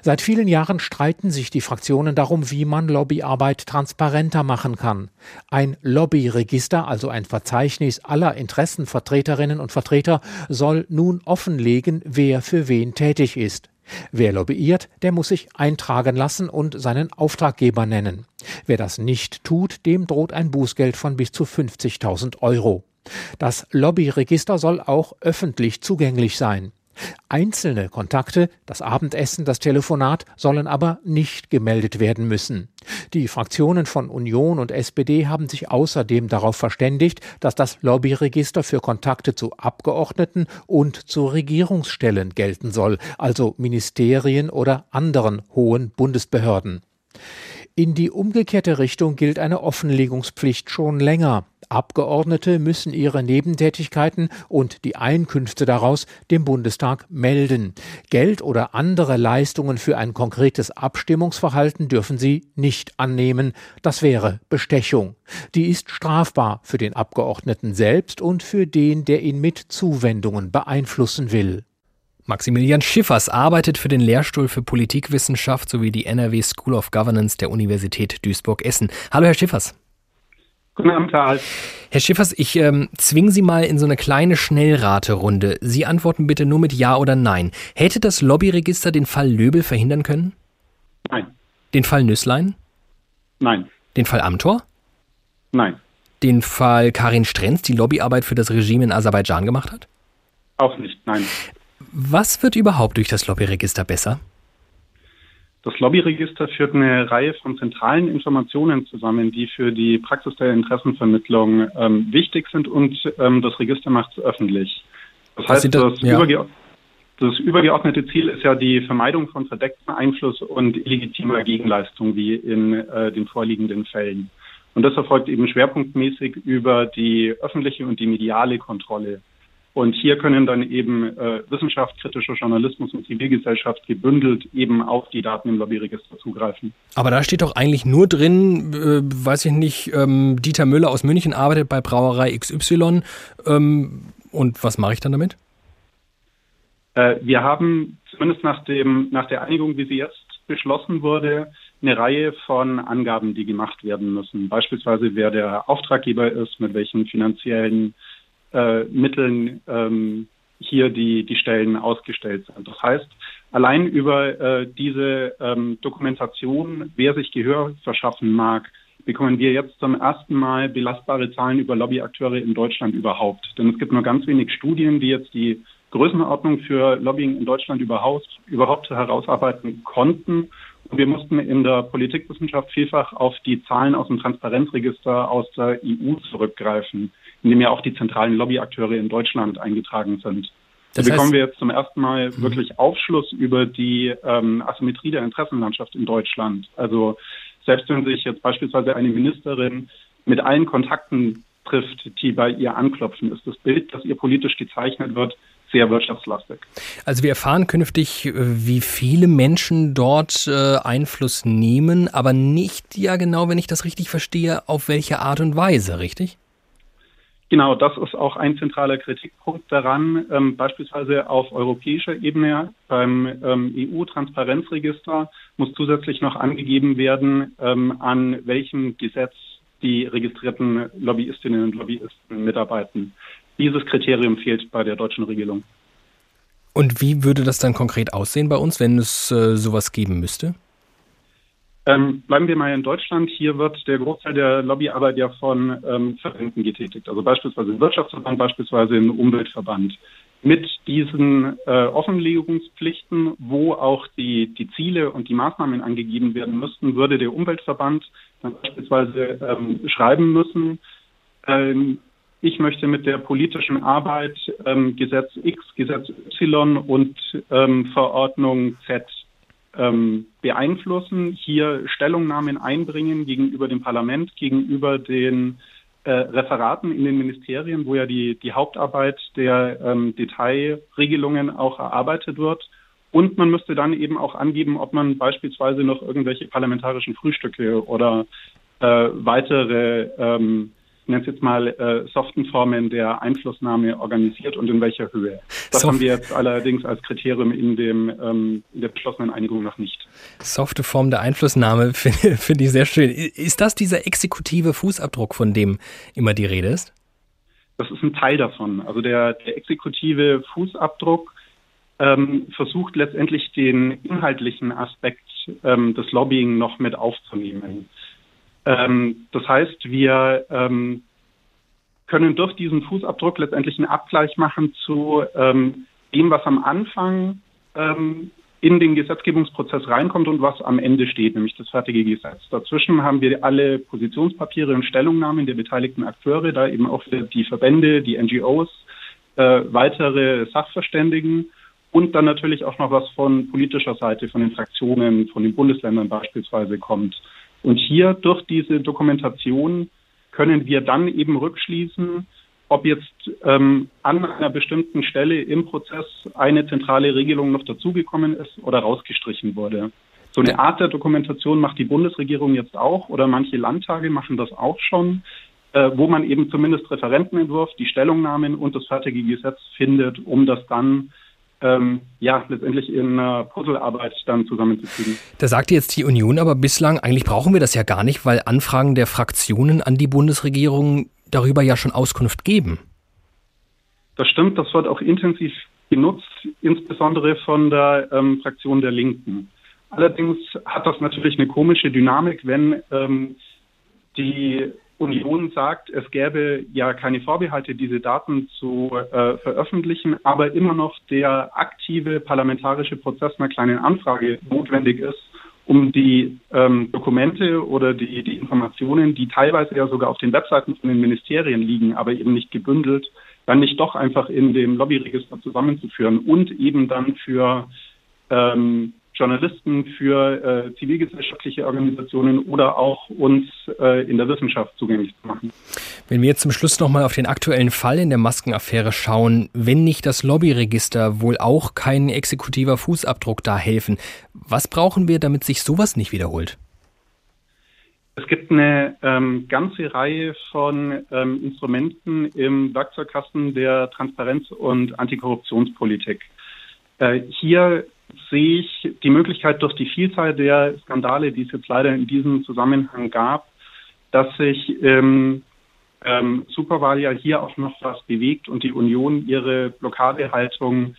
Seit vielen Jahren streiten sich die Fraktionen darum, wie man Lobbyarbeit transparenter machen kann. Ein Lobbyregister, also ein Verzeichnis aller Interessenvertreterinnen und Vertreter, soll nun offenlegen, wer für wen tätig ist. Wer lobbyiert, der muss sich eintragen lassen und seinen Auftraggeber nennen. Wer das nicht tut, dem droht ein Bußgeld von bis zu 50.000 Euro. Das Lobbyregister soll auch öffentlich zugänglich sein. Einzelne Kontakte, das Abendessen, das Telefonat sollen aber nicht gemeldet werden müssen. Die Fraktionen von Union und SPD haben sich außerdem darauf verständigt, dass das Lobbyregister für Kontakte zu Abgeordneten und zu Regierungsstellen gelten soll, also Ministerien oder anderen hohen Bundesbehörden. In die umgekehrte Richtung gilt eine Offenlegungspflicht schon länger. Abgeordnete müssen ihre Nebentätigkeiten und die Einkünfte daraus dem Bundestag melden. Geld oder andere Leistungen für ein konkretes Abstimmungsverhalten dürfen sie nicht annehmen. Das wäre Bestechung. Die ist strafbar für den Abgeordneten selbst und für den, der ihn mit Zuwendungen beeinflussen will. Maximilian Schiffers arbeitet für den Lehrstuhl für Politikwissenschaft sowie die NRW School of Governance der Universität Duisburg-Essen. Hallo, Herr Schiffers. Guten Abend, Herr Alt. Herr Schiffers, ich ähm, zwinge Sie mal in so eine kleine Schnellraterunde. Sie antworten bitte nur mit Ja oder Nein. Hätte das Lobbyregister den Fall Löbel verhindern können? Nein. Den Fall Nüsslein? Nein. Den Fall Amtor? Nein. Den Fall Karin Strenz, die Lobbyarbeit für das Regime in Aserbaidschan gemacht hat? Auch nicht, nein. Was wird überhaupt durch das Lobbyregister besser? Das Lobbyregister führt eine Reihe von zentralen Informationen zusammen, die für die Praxis der Interessenvermittlung ähm, wichtig sind und ähm, das Register macht es öffentlich. Das Was heißt, das, ja. überge das, übergeordnete Ziel ist ja die Vermeidung von verdecktem Einfluss und illegitimer Gegenleistung wie in äh, den vorliegenden Fällen. Und das erfolgt eben schwerpunktmäßig über die öffentliche und die mediale Kontrolle und hier können dann eben äh, wissenschaftskritischer Journalismus und Zivilgesellschaft gebündelt eben auf die Daten im Lobbyregister zugreifen. Aber da steht doch eigentlich nur drin, äh, weiß ich nicht, ähm, Dieter Müller aus München arbeitet bei Brauerei XY. Ähm, und was mache ich dann damit? Äh, wir haben zumindest nach, dem, nach der Einigung, wie sie jetzt beschlossen wurde, eine Reihe von Angaben, die gemacht werden müssen. Beispielsweise, wer der Auftraggeber ist, mit welchen finanziellen äh, Mitteln ähm, hier die, die Stellen ausgestellt sind. Das heißt, allein über äh, diese ähm, Dokumentation, wer sich Gehör verschaffen mag, bekommen wir jetzt zum ersten Mal belastbare Zahlen über Lobbyakteure in Deutschland überhaupt. Denn es gibt nur ganz wenig Studien, die jetzt die Größenordnung für Lobbying in Deutschland überhaupt, überhaupt herausarbeiten konnten. Und wir mussten in der Politikwissenschaft vielfach auf die Zahlen aus dem Transparenzregister aus der EU zurückgreifen in dem ja auch die zentralen Lobbyakteure in Deutschland eingetragen sind. Das so bekommen wir jetzt zum ersten Mal mhm. wirklich Aufschluss über die ähm, Asymmetrie der Interessenlandschaft in Deutschland. Also selbst wenn sich jetzt beispielsweise eine Ministerin mit allen Kontakten trifft, die bei ihr anklopfen, ist das Bild, das ihr politisch gezeichnet wird, sehr wirtschaftslastig. Also wir erfahren künftig, äh, wie viele Menschen dort äh, Einfluss nehmen, aber nicht ja genau, wenn ich das richtig verstehe, auf welche Art und Weise, richtig? Genau, das ist auch ein zentraler Kritikpunkt daran. Ähm, beispielsweise auf europäischer Ebene beim ähm, EU-Transparenzregister muss zusätzlich noch angegeben werden, ähm, an welchem Gesetz die registrierten Lobbyistinnen und Lobbyisten mitarbeiten. Dieses Kriterium fehlt bei der deutschen Regelung. Und wie würde das dann konkret aussehen bei uns, wenn es äh, sowas geben müsste? Ähm, bleiben wir mal in Deutschland. Hier wird der Großteil der Lobbyarbeit ja von ähm, Verbänden getätigt, also beispielsweise ein Wirtschaftsverband, beispielsweise ein Umweltverband. Mit diesen äh, Offenlegungspflichten, wo auch die, die Ziele und die Maßnahmen angegeben werden müssten, würde der Umweltverband dann beispielsweise ähm, schreiben müssen, ähm, ich möchte mit der politischen Arbeit ähm, Gesetz X, Gesetz Y und ähm, Verordnung Z ähm, beeinflussen, hier Stellungnahmen einbringen gegenüber dem Parlament, gegenüber den äh, Referaten in den Ministerien, wo ja die, die Hauptarbeit der ähm, Detailregelungen auch erarbeitet wird. Und man müsste dann eben auch angeben, ob man beispielsweise noch irgendwelche parlamentarischen Frühstücke oder äh, weitere ähm, nenne es jetzt mal, äh, soften Formen der Einflussnahme organisiert und in welcher Höhe. Das Soft haben wir jetzt allerdings als Kriterium in, dem, ähm, in der beschlossenen Einigung noch nicht. Softe Form der Einflussnahme finde find ich sehr schön. Ist das dieser exekutive Fußabdruck, von dem immer die Rede ist? Das ist ein Teil davon. Also der, der exekutive Fußabdruck ähm, versucht letztendlich den inhaltlichen Aspekt ähm, des Lobbying noch mit aufzunehmen. Ähm, das heißt, wir ähm, können durch diesen Fußabdruck letztendlich einen Abgleich machen zu ähm, dem, was am Anfang ähm, in den Gesetzgebungsprozess reinkommt und was am Ende steht, nämlich das fertige Gesetz. Dazwischen haben wir alle Positionspapiere und Stellungnahmen der beteiligten Akteure, da eben auch die Verbände, die NGOs, äh, weitere Sachverständigen und dann natürlich auch noch was von politischer Seite, von den Fraktionen, von den Bundesländern beispielsweise kommt. Und hier durch diese Dokumentation können wir dann eben rückschließen, ob jetzt ähm, an einer bestimmten Stelle im Prozess eine zentrale Regelung noch dazugekommen ist oder rausgestrichen wurde. So eine Art der Dokumentation macht die Bundesregierung jetzt auch oder manche Landtage machen das auch schon, äh, wo man eben zumindest Referentenentwurf, die Stellungnahmen und das fertige Gesetz findet, um das dann ähm, ja, letztendlich in äh, Puzzlearbeit dann zusammenzufügen. Da sagte jetzt die Union aber bislang, eigentlich brauchen wir das ja gar nicht, weil Anfragen der Fraktionen an die Bundesregierung darüber ja schon Auskunft geben. Das stimmt, das wird auch intensiv genutzt, insbesondere von der ähm, Fraktion der Linken. Allerdings hat das natürlich eine komische Dynamik, wenn ähm, die Union sagt, es gäbe ja keine Vorbehalte, diese Daten zu äh, veröffentlichen, aber immer noch der aktive parlamentarische Prozess einer kleinen Anfrage notwendig ist, um die ähm, Dokumente oder die, die Informationen, die teilweise ja sogar auf den Webseiten von den Ministerien liegen, aber eben nicht gebündelt, dann nicht doch einfach in dem Lobbyregister zusammenzuführen und eben dann für ähm, Journalisten, für äh, zivilgesellschaftliche Organisationen oder auch uns äh, in der Wissenschaft zugänglich zu machen. Wenn wir jetzt zum Schluss nochmal auf den aktuellen Fall in der Maskenaffäre schauen, wenn nicht das Lobbyregister, wohl auch kein exekutiver Fußabdruck da helfen, was brauchen wir, damit sich sowas nicht wiederholt? Es gibt eine ähm, ganze Reihe von ähm, Instrumenten im Werkzeugkasten der Transparenz- und Antikorruptionspolitik. Äh, hier sehe ich die Möglichkeit durch die Vielzahl der Skandale, die es jetzt leider in diesem Zusammenhang gab, dass sich ähm, ähm, Superwahl ja hier auch noch was bewegt und die Union ihre Blockadehaltung,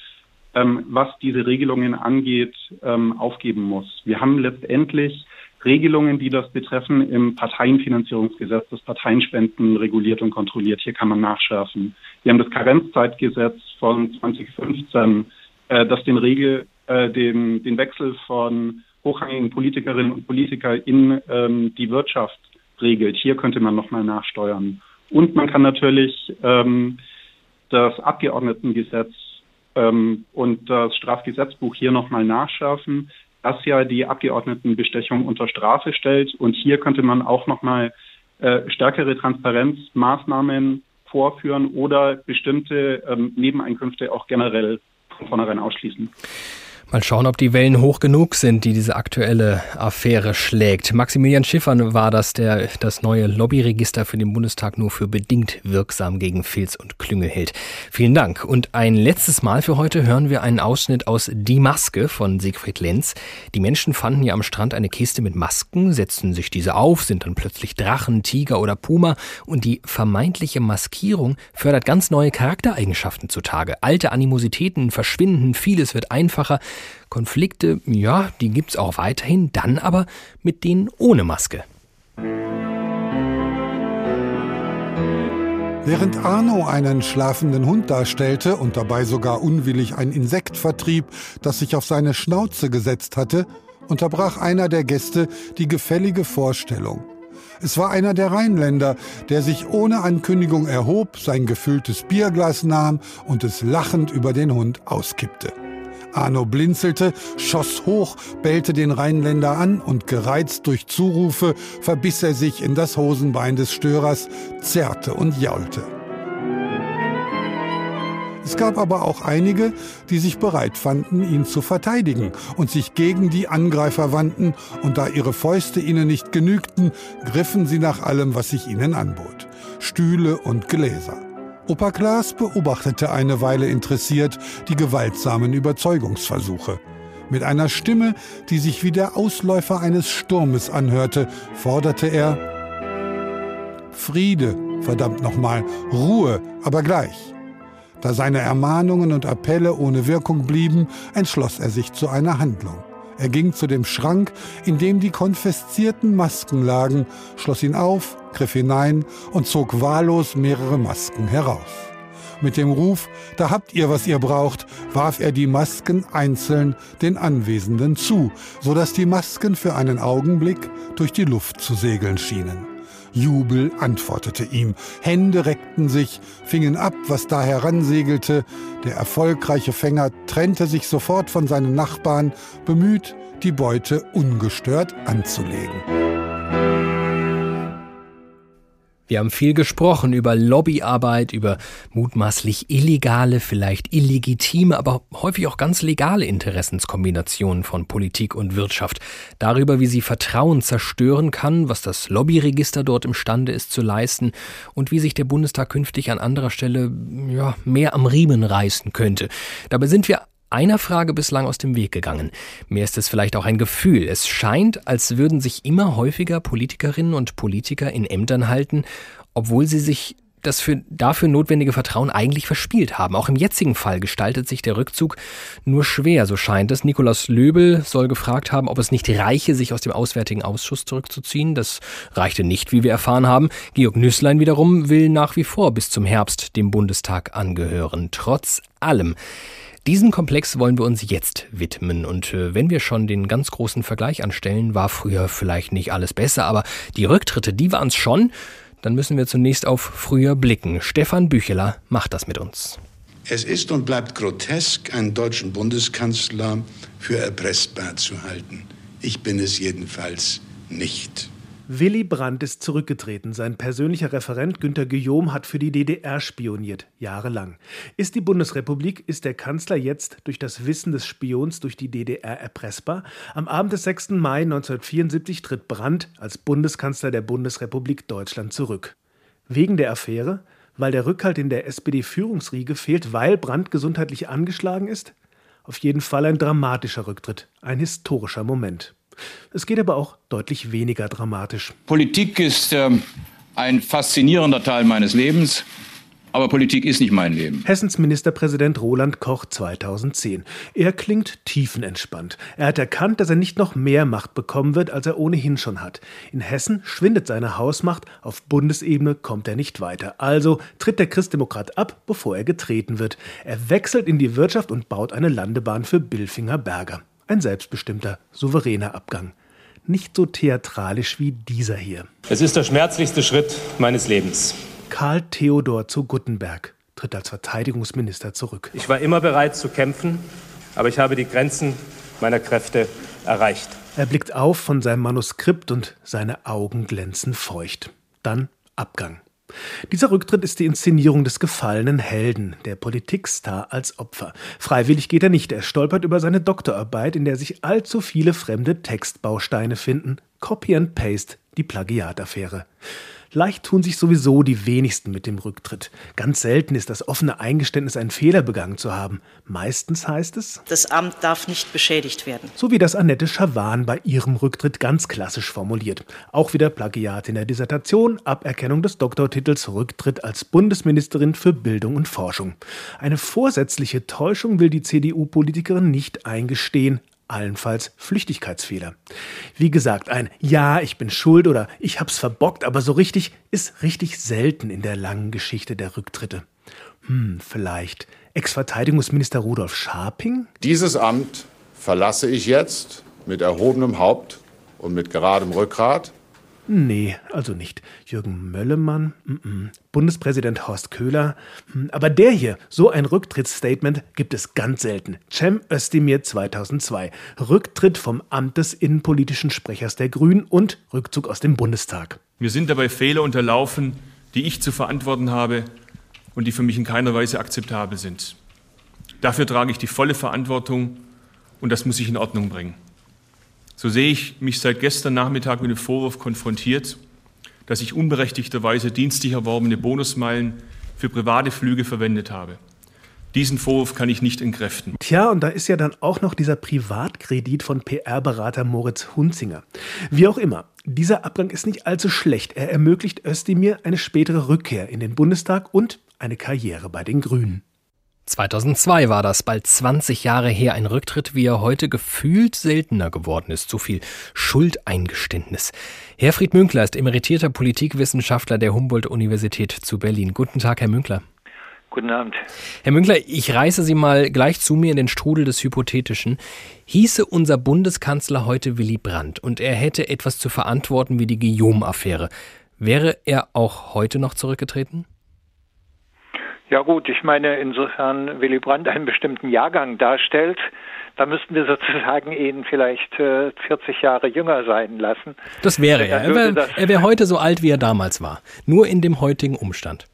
ähm, was diese Regelungen angeht, ähm, aufgeben muss. Wir haben letztendlich Regelungen, die das betreffen, im Parteienfinanzierungsgesetz, das Parteienspenden reguliert und kontrolliert. Hier kann man nachschärfen. Wir haben das Karenzzeitgesetz von 2015, äh, das den Regel, äh, den, den Wechsel von hochrangigen Politikerinnen und Politikern in ähm, die Wirtschaft regelt. Hier könnte man nochmal nachsteuern. Und man kann natürlich ähm, das Abgeordnetengesetz ähm, und das Strafgesetzbuch hier nochmal nachschärfen, das ja die Abgeordnetenbestechung unter Strafe stellt. Und hier könnte man auch nochmal äh, stärkere Transparenzmaßnahmen vorführen oder bestimmte ähm, Nebeneinkünfte auch generell von vornherein ausschließen. Mal schauen, ob die Wellen hoch genug sind, die diese aktuelle Affäre schlägt. Maximilian Schiffern war das, der das neue Lobbyregister für den Bundestag nur für bedingt wirksam gegen Filz und Klüngel hält. Vielen Dank. Und ein letztes Mal für heute hören wir einen Ausschnitt aus Die Maske von Siegfried Lenz. Die Menschen fanden ja am Strand eine Kiste mit Masken, setzten sich diese auf, sind dann plötzlich Drachen, Tiger oder Puma und die vermeintliche Maskierung fördert ganz neue Charaktereigenschaften zutage. Alte Animositäten verschwinden, vieles wird einfacher. Konflikte, ja, die gibt's auch weiterhin, dann aber mit denen ohne Maske. Während Arno einen schlafenden Hund darstellte und dabei sogar unwillig ein Insekt vertrieb, das sich auf seine Schnauze gesetzt hatte, unterbrach einer der Gäste die gefällige Vorstellung. Es war einer der Rheinländer, der sich ohne Ankündigung erhob, sein gefülltes Bierglas nahm und es lachend über den Hund auskippte. Arno blinzelte, schoss hoch, bellte den Rheinländer an und gereizt durch Zurufe verbiss er sich in das Hosenbein des Störers, zerrte und jaulte. Es gab aber auch einige, die sich bereit fanden, ihn zu verteidigen und sich gegen die Angreifer wandten, und da ihre Fäuste ihnen nicht genügten, griffen sie nach allem, was sich ihnen anbot. Stühle und Gläser. Opa Klaas beobachtete eine Weile interessiert die gewaltsamen Überzeugungsversuche. Mit einer Stimme, die sich wie der Ausläufer eines Sturmes anhörte, forderte er Friede, verdammt nochmal, Ruhe, aber gleich. Da seine Ermahnungen und Appelle ohne Wirkung blieben, entschloss er sich zu einer Handlung. Er ging zu dem Schrank, in dem die konfeszierten Masken lagen, schloss ihn auf, griff hinein und zog wahllos mehrere Masken heraus. Mit dem Ruf, da habt ihr, was ihr braucht, warf er die Masken einzeln den Anwesenden zu, so dass die Masken für einen Augenblick durch die Luft zu segeln schienen. Jubel antwortete ihm. Hände reckten sich, fingen ab, was da heransegelte. Der erfolgreiche Fänger trennte sich sofort von seinen Nachbarn, bemüht, die Beute ungestört anzulegen. Wir haben viel gesprochen über Lobbyarbeit, über mutmaßlich illegale, vielleicht illegitime, aber häufig auch ganz legale Interessenskombinationen von Politik und Wirtschaft. Darüber, wie sie Vertrauen zerstören kann, was das Lobbyregister dort imstande ist zu leisten und wie sich der Bundestag künftig an anderer Stelle ja, mehr am Riemen reißen könnte. Dabei sind wir einer Frage bislang aus dem Weg gegangen. Mir ist es vielleicht auch ein Gefühl. Es scheint, als würden sich immer häufiger Politikerinnen und Politiker in Ämtern halten, obwohl sie sich das für, dafür notwendige Vertrauen eigentlich verspielt haben. Auch im jetzigen Fall gestaltet sich der Rückzug nur schwer, so scheint es. Nikolaus Löbel soll gefragt haben, ob es nicht reiche, sich aus dem Auswärtigen Ausschuss zurückzuziehen. Das reichte nicht, wie wir erfahren haben. Georg Nüßlein wiederum will nach wie vor bis zum Herbst dem Bundestag angehören. Trotz allem. Diesen Komplex wollen wir uns jetzt widmen. Und äh, wenn wir schon den ganz großen Vergleich anstellen, war früher vielleicht nicht alles besser, aber die Rücktritte, die waren es schon. Dann müssen wir zunächst auf früher blicken. Stefan Bücheler macht das mit uns. Es ist und bleibt grotesk, einen deutschen Bundeskanzler für erpressbar zu halten. Ich bin es jedenfalls nicht. Willy Brandt ist zurückgetreten. Sein persönlicher Referent Günter Guillaume hat für die DDR spioniert, jahrelang. Ist die Bundesrepublik, ist der Kanzler jetzt durch das Wissen des Spions durch die DDR erpressbar? Am Abend des 6. Mai 1974 tritt Brandt als Bundeskanzler der Bundesrepublik Deutschland zurück. Wegen der Affäre? Weil der Rückhalt in der SPD-Führungsriege fehlt, weil Brandt gesundheitlich angeschlagen ist? Auf jeden Fall ein dramatischer Rücktritt, ein historischer Moment. Es geht aber auch deutlich weniger dramatisch. Politik ist äh, ein faszinierender Teil meines Lebens. Aber Politik ist nicht mein Leben. Hessens Ministerpräsident Roland Koch 2010. Er klingt tiefenentspannt. Er hat erkannt, dass er nicht noch mehr Macht bekommen wird, als er ohnehin schon hat. In Hessen schwindet seine Hausmacht, auf Bundesebene kommt er nicht weiter. Also tritt der Christdemokrat ab, bevor er getreten wird. Er wechselt in die Wirtschaft und baut eine Landebahn für Bilfinger Berger. Ein selbstbestimmter, souveräner Abgang. Nicht so theatralisch wie dieser hier. Es ist der schmerzlichste Schritt meines Lebens. Karl Theodor zu Guttenberg tritt als Verteidigungsminister zurück. Ich war immer bereit zu kämpfen, aber ich habe die Grenzen meiner Kräfte erreicht. Er blickt auf von seinem Manuskript und seine Augen glänzen feucht. Dann Abgang. Dieser Rücktritt ist die Inszenierung des gefallenen Helden, der Politikstar als Opfer. Freiwillig geht er nicht, er stolpert über seine Doktorarbeit, in der sich allzu viele fremde Textbausteine finden. Copy and Paste, die Plagiataffäre. Leicht tun sich sowieso die wenigsten mit dem Rücktritt. Ganz selten ist das offene Eingeständnis, einen Fehler begangen zu haben. Meistens heißt es, das Amt darf nicht beschädigt werden. So wie das Annette Schawan bei ihrem Rücktritt ganz klassisch formuliert. Auch wieder Plagiat in der Dissertation, Aberkennung des Doktortitels, Rücktritt als Bundesministerin für Bildung und Forschung. Eine vorsätzliche Täuschung will die CDU-Politikerin nicht eingestehen, allenfalls Flüchtigkeitsfehler. Wie gesagt, ein Ja, ich bin schuld oder ich hab's verbockt, aber so richtig ist richtig selten in der langen Geschichte der Rücktritte. Hm, vielleicht Ex-Verteidigungsminister Rudolf Scharping? Dieses Amt verlasse ich jetzt mit erhobenem Haupt und mit geradem Rückgrat Nee, also nicht. Jürgen Möllemann, mm -mm. Bundespräsident Horst Köhler. Hm, aber der hier, so ein Rücktrittsstatement gibt es ganz selten. Cem Özdemir 2002. Rücktritt vom Amt des innenpolitischen Sprechers der Grünen und Rückzug aus dem Bundestag. Mir sind dabei Fehler unterlaufen, die ich zu verantworten habe und die für mich in keiner Weise akzeptabel sind. Dafür trage ich die volle Verantwortung und das muss ich in Ordnung bringen. So sehe ich mich seit gestern Nachmittag mit dem Vorwurf konfrontiert, dass ich unberechtigterweise dienstlich erworbene Bonusmeilen für private Flüge verwendet habe. Diesen Vorwurf kann ich nicht entkräften. Tja, und da ist ja dann auch noch dieser Privatkredit von PR-Berater Moritz Hunzinger. Wie auch immer, dieser Abgang ist nicht allzu schlecht. Er ermöglicht Özdemir eine spätere Rückkehr in den Bundestag und eine Karriere bei den Grünen. 2002 war das, bald 20 Jahre her, ein Rücktritt, wie er heute gefühlt seltener geworden ist. So viel Schuldeingeständnis. Herfried Münkler ist emeritierter Politikwissenschaftler der Humboldt-Universität zu Berlin. Guten Tag, Herr Münkler. Guten Abend. Herr Münkler, ich reiße Sie mal gleich zu mir in den Strudel des Hypothetischen. Hieße unser Bundeskanzler heute Willy Brandt und er hätte etwas zu verantworten wie die Guillaume-Affäre, wäre er auch heute noch zurückgetreten? Ja gut, ich meine, insofern Willy Brandt einen bestimmten Jahrgang darstellt, da müssten wir sozusagen ihn vielleicht äh, 40 Jahre jünger sein lassen. Das wäre er. Er wäre wär heute so alt, wie er damals war. Nur in dem heutigen Umstand.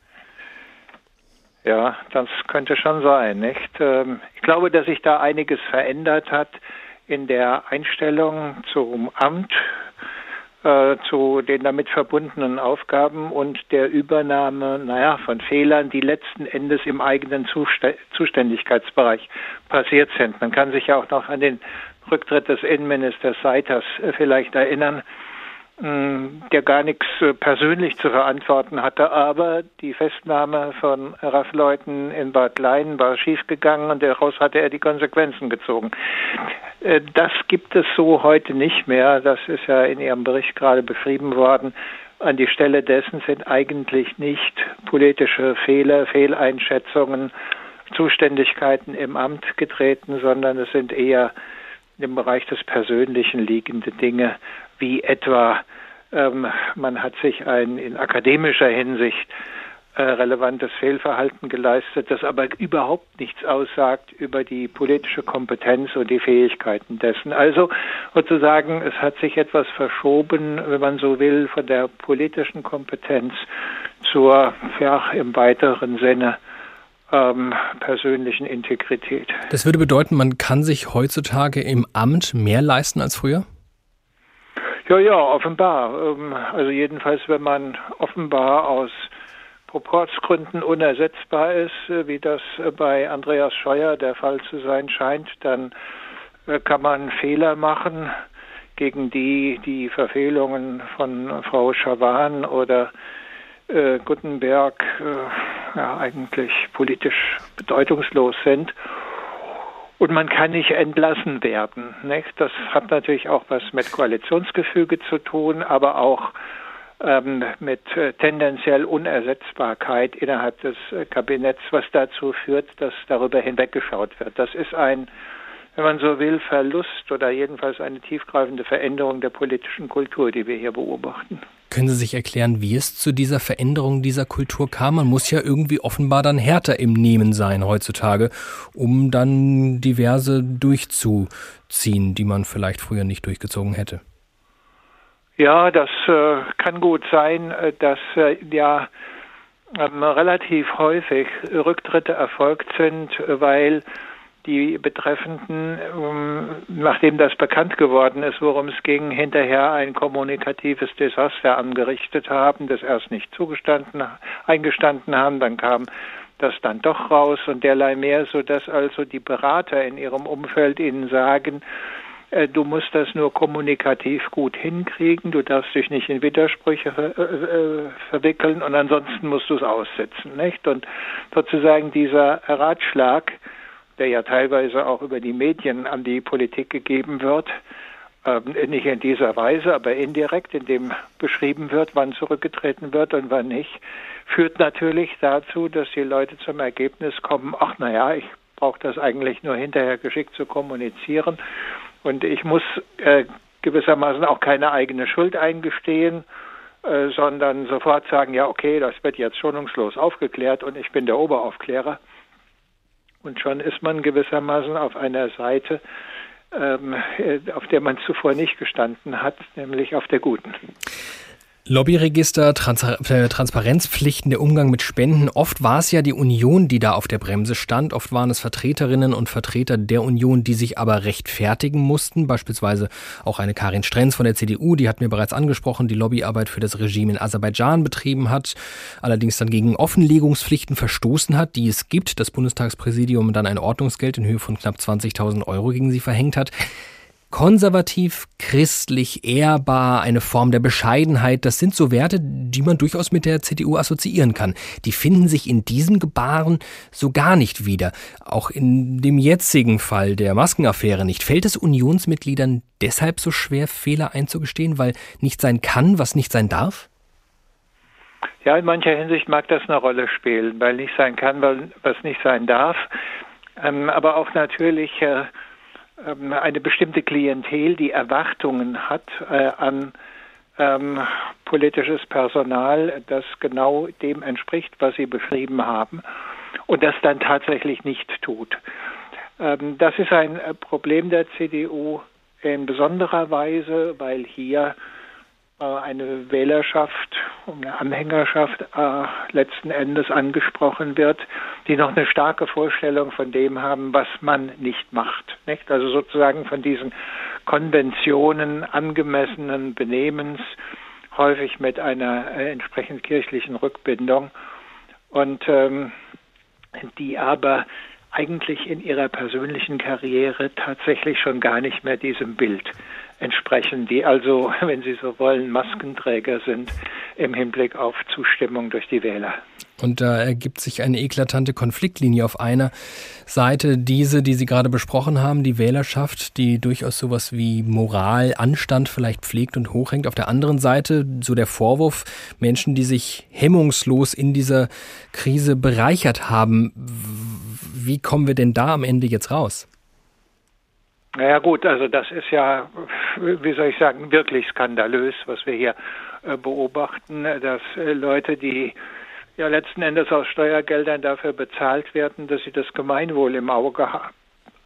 Ja, das könnte schon sein, nicht? Ähm, ich glaube, dass sich da einiges verändert hat in der Einstellung zum Amt äh, zu den damit verbundenen Aufgaben und der Übernahme, naja, von Fehlern, die letzten Endes im eigenen Zuständigkeitsbereich passiert sind. Man kann sich ja auch noch an den Rücktritt des Innenministers Seiters äh, vielleicht erinnern, der gar nichts äh, persönlich zu verantworten hatte, aber die Festnahme von RAF-Leuten in Bad Leinen war schiefgegangen und daraus hatte er die Konsequenzen gezogen. Äh, das gibt es so heute nicht mehr. Das ist ja in Ihrem Bericht gerade beschrieben worden. An die Stelle dessen sind eigentlich nicht politische Fehler, Fehleinschätzungen, Zuständigkeiten im Amt getreten, sondern es sind eher im Bereich des Persönlichen liegende Dinge, wie etwa ähm, man hat sich ein in akademischer Hinsicht äh, relevantes Fehlverhalten geleistet, das aber überhaupt nichts aussagt über die politische Kompetenz und die Fähigkeiten dessen. Also sozusagen, es hat sich etwas verschoben, wenn man so will, von der politischen Kompetenz zur, ja, im weiteren Sinne ähm, persönlichen Integrität. Das würde bedeuten, man kann sich heutzutage im Amt mehr leisten als früher? Ja, ja, offenbar. Ähm, also jedenfalls, wenn man offenbar aus Proportsgründen unersetzbar ist, äh, wie das äh, bei Andreas Scheuer der Fall zu sein scheint, dann äh, kann man Fehler machen, gegen die die Verfehlungen von Frau Schawan oder äh, Gutenberg äh, ja, eigentlich politisch bedeutungslos sind. Und man kann nicht entlassen werden. Nicht? Das hat natürlich auch was mit Koalitionsgefüge zu tun, aber auch ähm, mit äh, tendenziell Unersetzbarkeit innerhalb des äh, Kabinetts, was dazu führt, dass darüber hinweggeschaut wird. Das ist ein wenn man so will, Verlust oder jedenfalls eine tiefgreifende Veränderung der politischen Kultur, die wir hier beobachten. Können Sie sich erklären, wie es zu dieser Veränderung dieser Kultur kam? Man muss ja irgendwie offenbar dann härter im Nehmen sein heutzutage, um dann diverse durchzuziehen, die man vielleicht früher nicht durchgezogen hätte. Ja, das äh, kann gut sein, äh, dass äh, ja ähm, relativ häufig Rücktritte erfolgt sind, weil die Betreffenden, ähm, nachdem das bekannt geworden ist, worum es ging, hinterher ein kommunikatives Desaster angerichtet haben, das erst nicht zugestanden, eingestanden haben, dann kam das dann doch raus und derlei mehr, so dass also die Berater in ihrem Umfeld ihnen sagen, äh, du musst das nur kommunikativ gut hinkriegen, du darfst dich nicht in Widersprüche ver äh, verwickeln und ansonsten musst du es aussetzen, nicht? Und sozusagen dieser Ratschlag, der ja teilweise auch über die Medien an die Politik gegeben wird, ähm, nicht in dieser Weise, aber indirekt, indem beschrieben wird, wann zurückgetreten wird und wann nicht, führt natürlich dazu, dass die Leute zum Ergebnis kommen, ach naja, ich brauche das eigentlich nur hinterher geschickt zu kommunizieren und ich muss äh, gewissermaßen auch keine eigene Schuld eingestehen, äh, sondern sofort sagen, ja, okay, das wird jetzt schonungslos aufgeklärt und ich bin der Oberaufklärer. Und schon ist man gewissermaßen auf einer Seite, ähm, äh, auf der man zuvor nicht gestanden hat, nämlich auf der guten. Lobbyregister, Trans äh, Transparenzpflichten, der Umgang mit Spenden. Oft war es ja die Union, die da auf der Bremse stand. Oft waren es Vertreterinnen und Vertreter der Union, die sich aber rechtfertigen mussten. Beispielsweise auch eine Karin Strenz von der CDU, die hat mir bereits angesprochen, die Lobbyarbeit für das Regime in Aserbaidschan betrieben hat, allerdings dann gegen Offenlegungspflichten verstoßen hat, die es gibt. Das Bundestagspräsidium dann ein Ordnungsgeld in Höhe von knapp 20.000 Euro gegen sie verhängt hat konservativ, christlich, ehrbar, eine Form der Bescheidenheit, das sind so Werte, die man durchaus mit der CDU assoziieren kann. Die finden sich in diesem Gebaren so gar nicht wieder. Auch in dem jetzigen Fall der Maskenaffäre nicht. Fällt es Unionsmitgliedern deshalb so schwer, Fehler einzugestehen, weil nicht sein kann, was nicht sein darf? Ja, in mancher Hinsicht mag das eine Rolle spielen, weil nicht sein kann, was nicht sein darf. Ähm, aber auch natürlich äh, ähm, eine bestimmte Klientel, die Erwartungen hat äh, an ähm, politisches Personal, das genau dem entspricht, was Sie beschrieben haben, und das dann tatsächlich nicht tut. Ähm, das ist ein Problem der CDU in besonderer Weise, weil hier äh, eine Wählerschaft, eine Anhängerschaft äh, letzten Endes angesprochen wird, die noch eine starke Vorstellung von dem haben, was man nicht macht. Nicht? Also sozusagen von diesen Konventionen angemessenen Benehmens, häufig mit einer äh, entsprechend kirchlichen Rückbindung und ähm, die aber eigentlich in ihrer persönlichen Karriere tatsächlich schon gar nicht mehr diesem Bild entsprechen, die also, wenn Sie so wollen, Maskenträger sind im Hinblick auf Zustimmung durch die Wähler. Und da ergibt sich eine eklatante Konfliktlinie. Auf einer Seite diese, die Sie gerade besprochen haben, die Wählerschaft, die durchaus sowas wie Moral, Anstand vielleicht pflegt und hochhängt. Auf der anderen Seite so der Vorwurf, Menschen, die sich hemmungslos in dieser Krise bereichert haben. Wie kommen wir denn da am Ende jetzt raus? Naja gut, also das ist ja, wie soll ich sagen, wirklich skandalös, was wir hier äh, beobachten, dass äh, Leute, die ja letzten Endes aus Steuergeldern dafür bezahlt werden, dass sie das Gemeinwohl im Auge,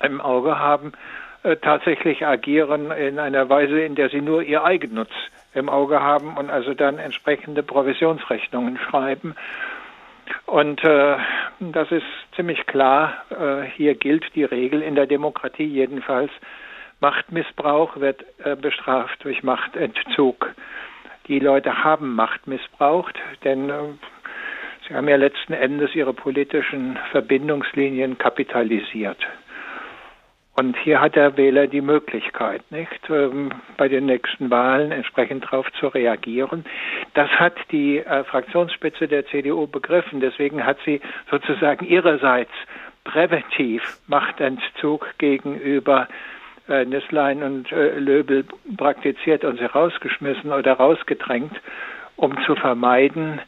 im Auge haben, äh, tatsächlich agieren in einer Weise, in der sie nur ihr Eigennutz im Auge haben und also dann entsprechende Provisionsrechnungen schreiben und äh, das ist ziemlich klar. Äh, hier gilt die Regel in der Demokratie jedenfalls. Machtmissbrauch wird äh, bestraft durch Machtentzug. Die Leute haben Macht missbraucht, denn äh, sie haben ja letzten Endes ihre politischen Verbindungslinien kapitalisiert. Und hier hat der Wähler die Möglichkeit, nicht, ähm, bei den nächsten Wahlen entsprechend darauf zu reagieren. Das hat die äh, Fraktionsspitze der CDU begriffen. Deswegen hat sie sozusagen ihrerseits präventiv Machtentzug gegenüber äh, Nüsslein und äh, Löbel praktiziert und sie rausgeschmissen oder rausgedrängt, um zu vermeiden,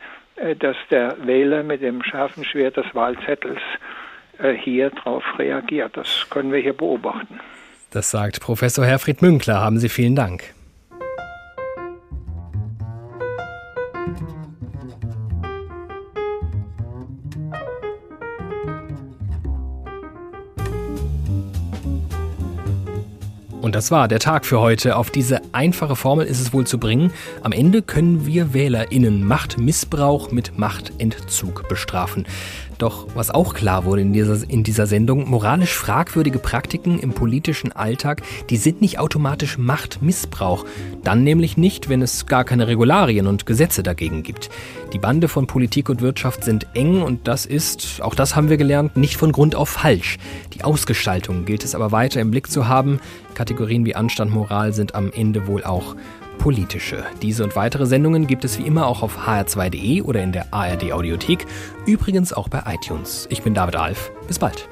dass der Wähler mit dem scharfen Schwert des Wahlzettels hier darauf reagiert. Das können wir hier beobachten. Das sagt Professor Herfried Münkler. Haben Sie vielen Dank. Und das war der Tag für heute. Auf diese einfache Formel ist es wohl zu bringen. Am Ende können wir WählerInnen Machtmissbrauch mit Machtentzug bestrafen. Doch was auch klar wurde in dieser, in dieser Sendung, moralisch fragwürdige Praktiken im politischen Alltag, die sind nicht automatisch Machtmissbrauch. Dann nämlich nicht, wenn es gar keine Regularien und Gesetze dagegen gibt. Die Bande von Politik und Wirtschaft sind eng und das ist, auch das haben wir gelernt, nicht von Grund auf falsch. Die Ausgestaltung gilt es aber weiter im Blick zu haben. Kategorien wie Anstand, Moral sind am Ende wohl auch politische. Diese und weitere Sendungen gibt es wie immer auch auf hr2.de oder in der ARD Audiothek, übrigens auch bei iTunes. Ich bin David Alf. Bis bald.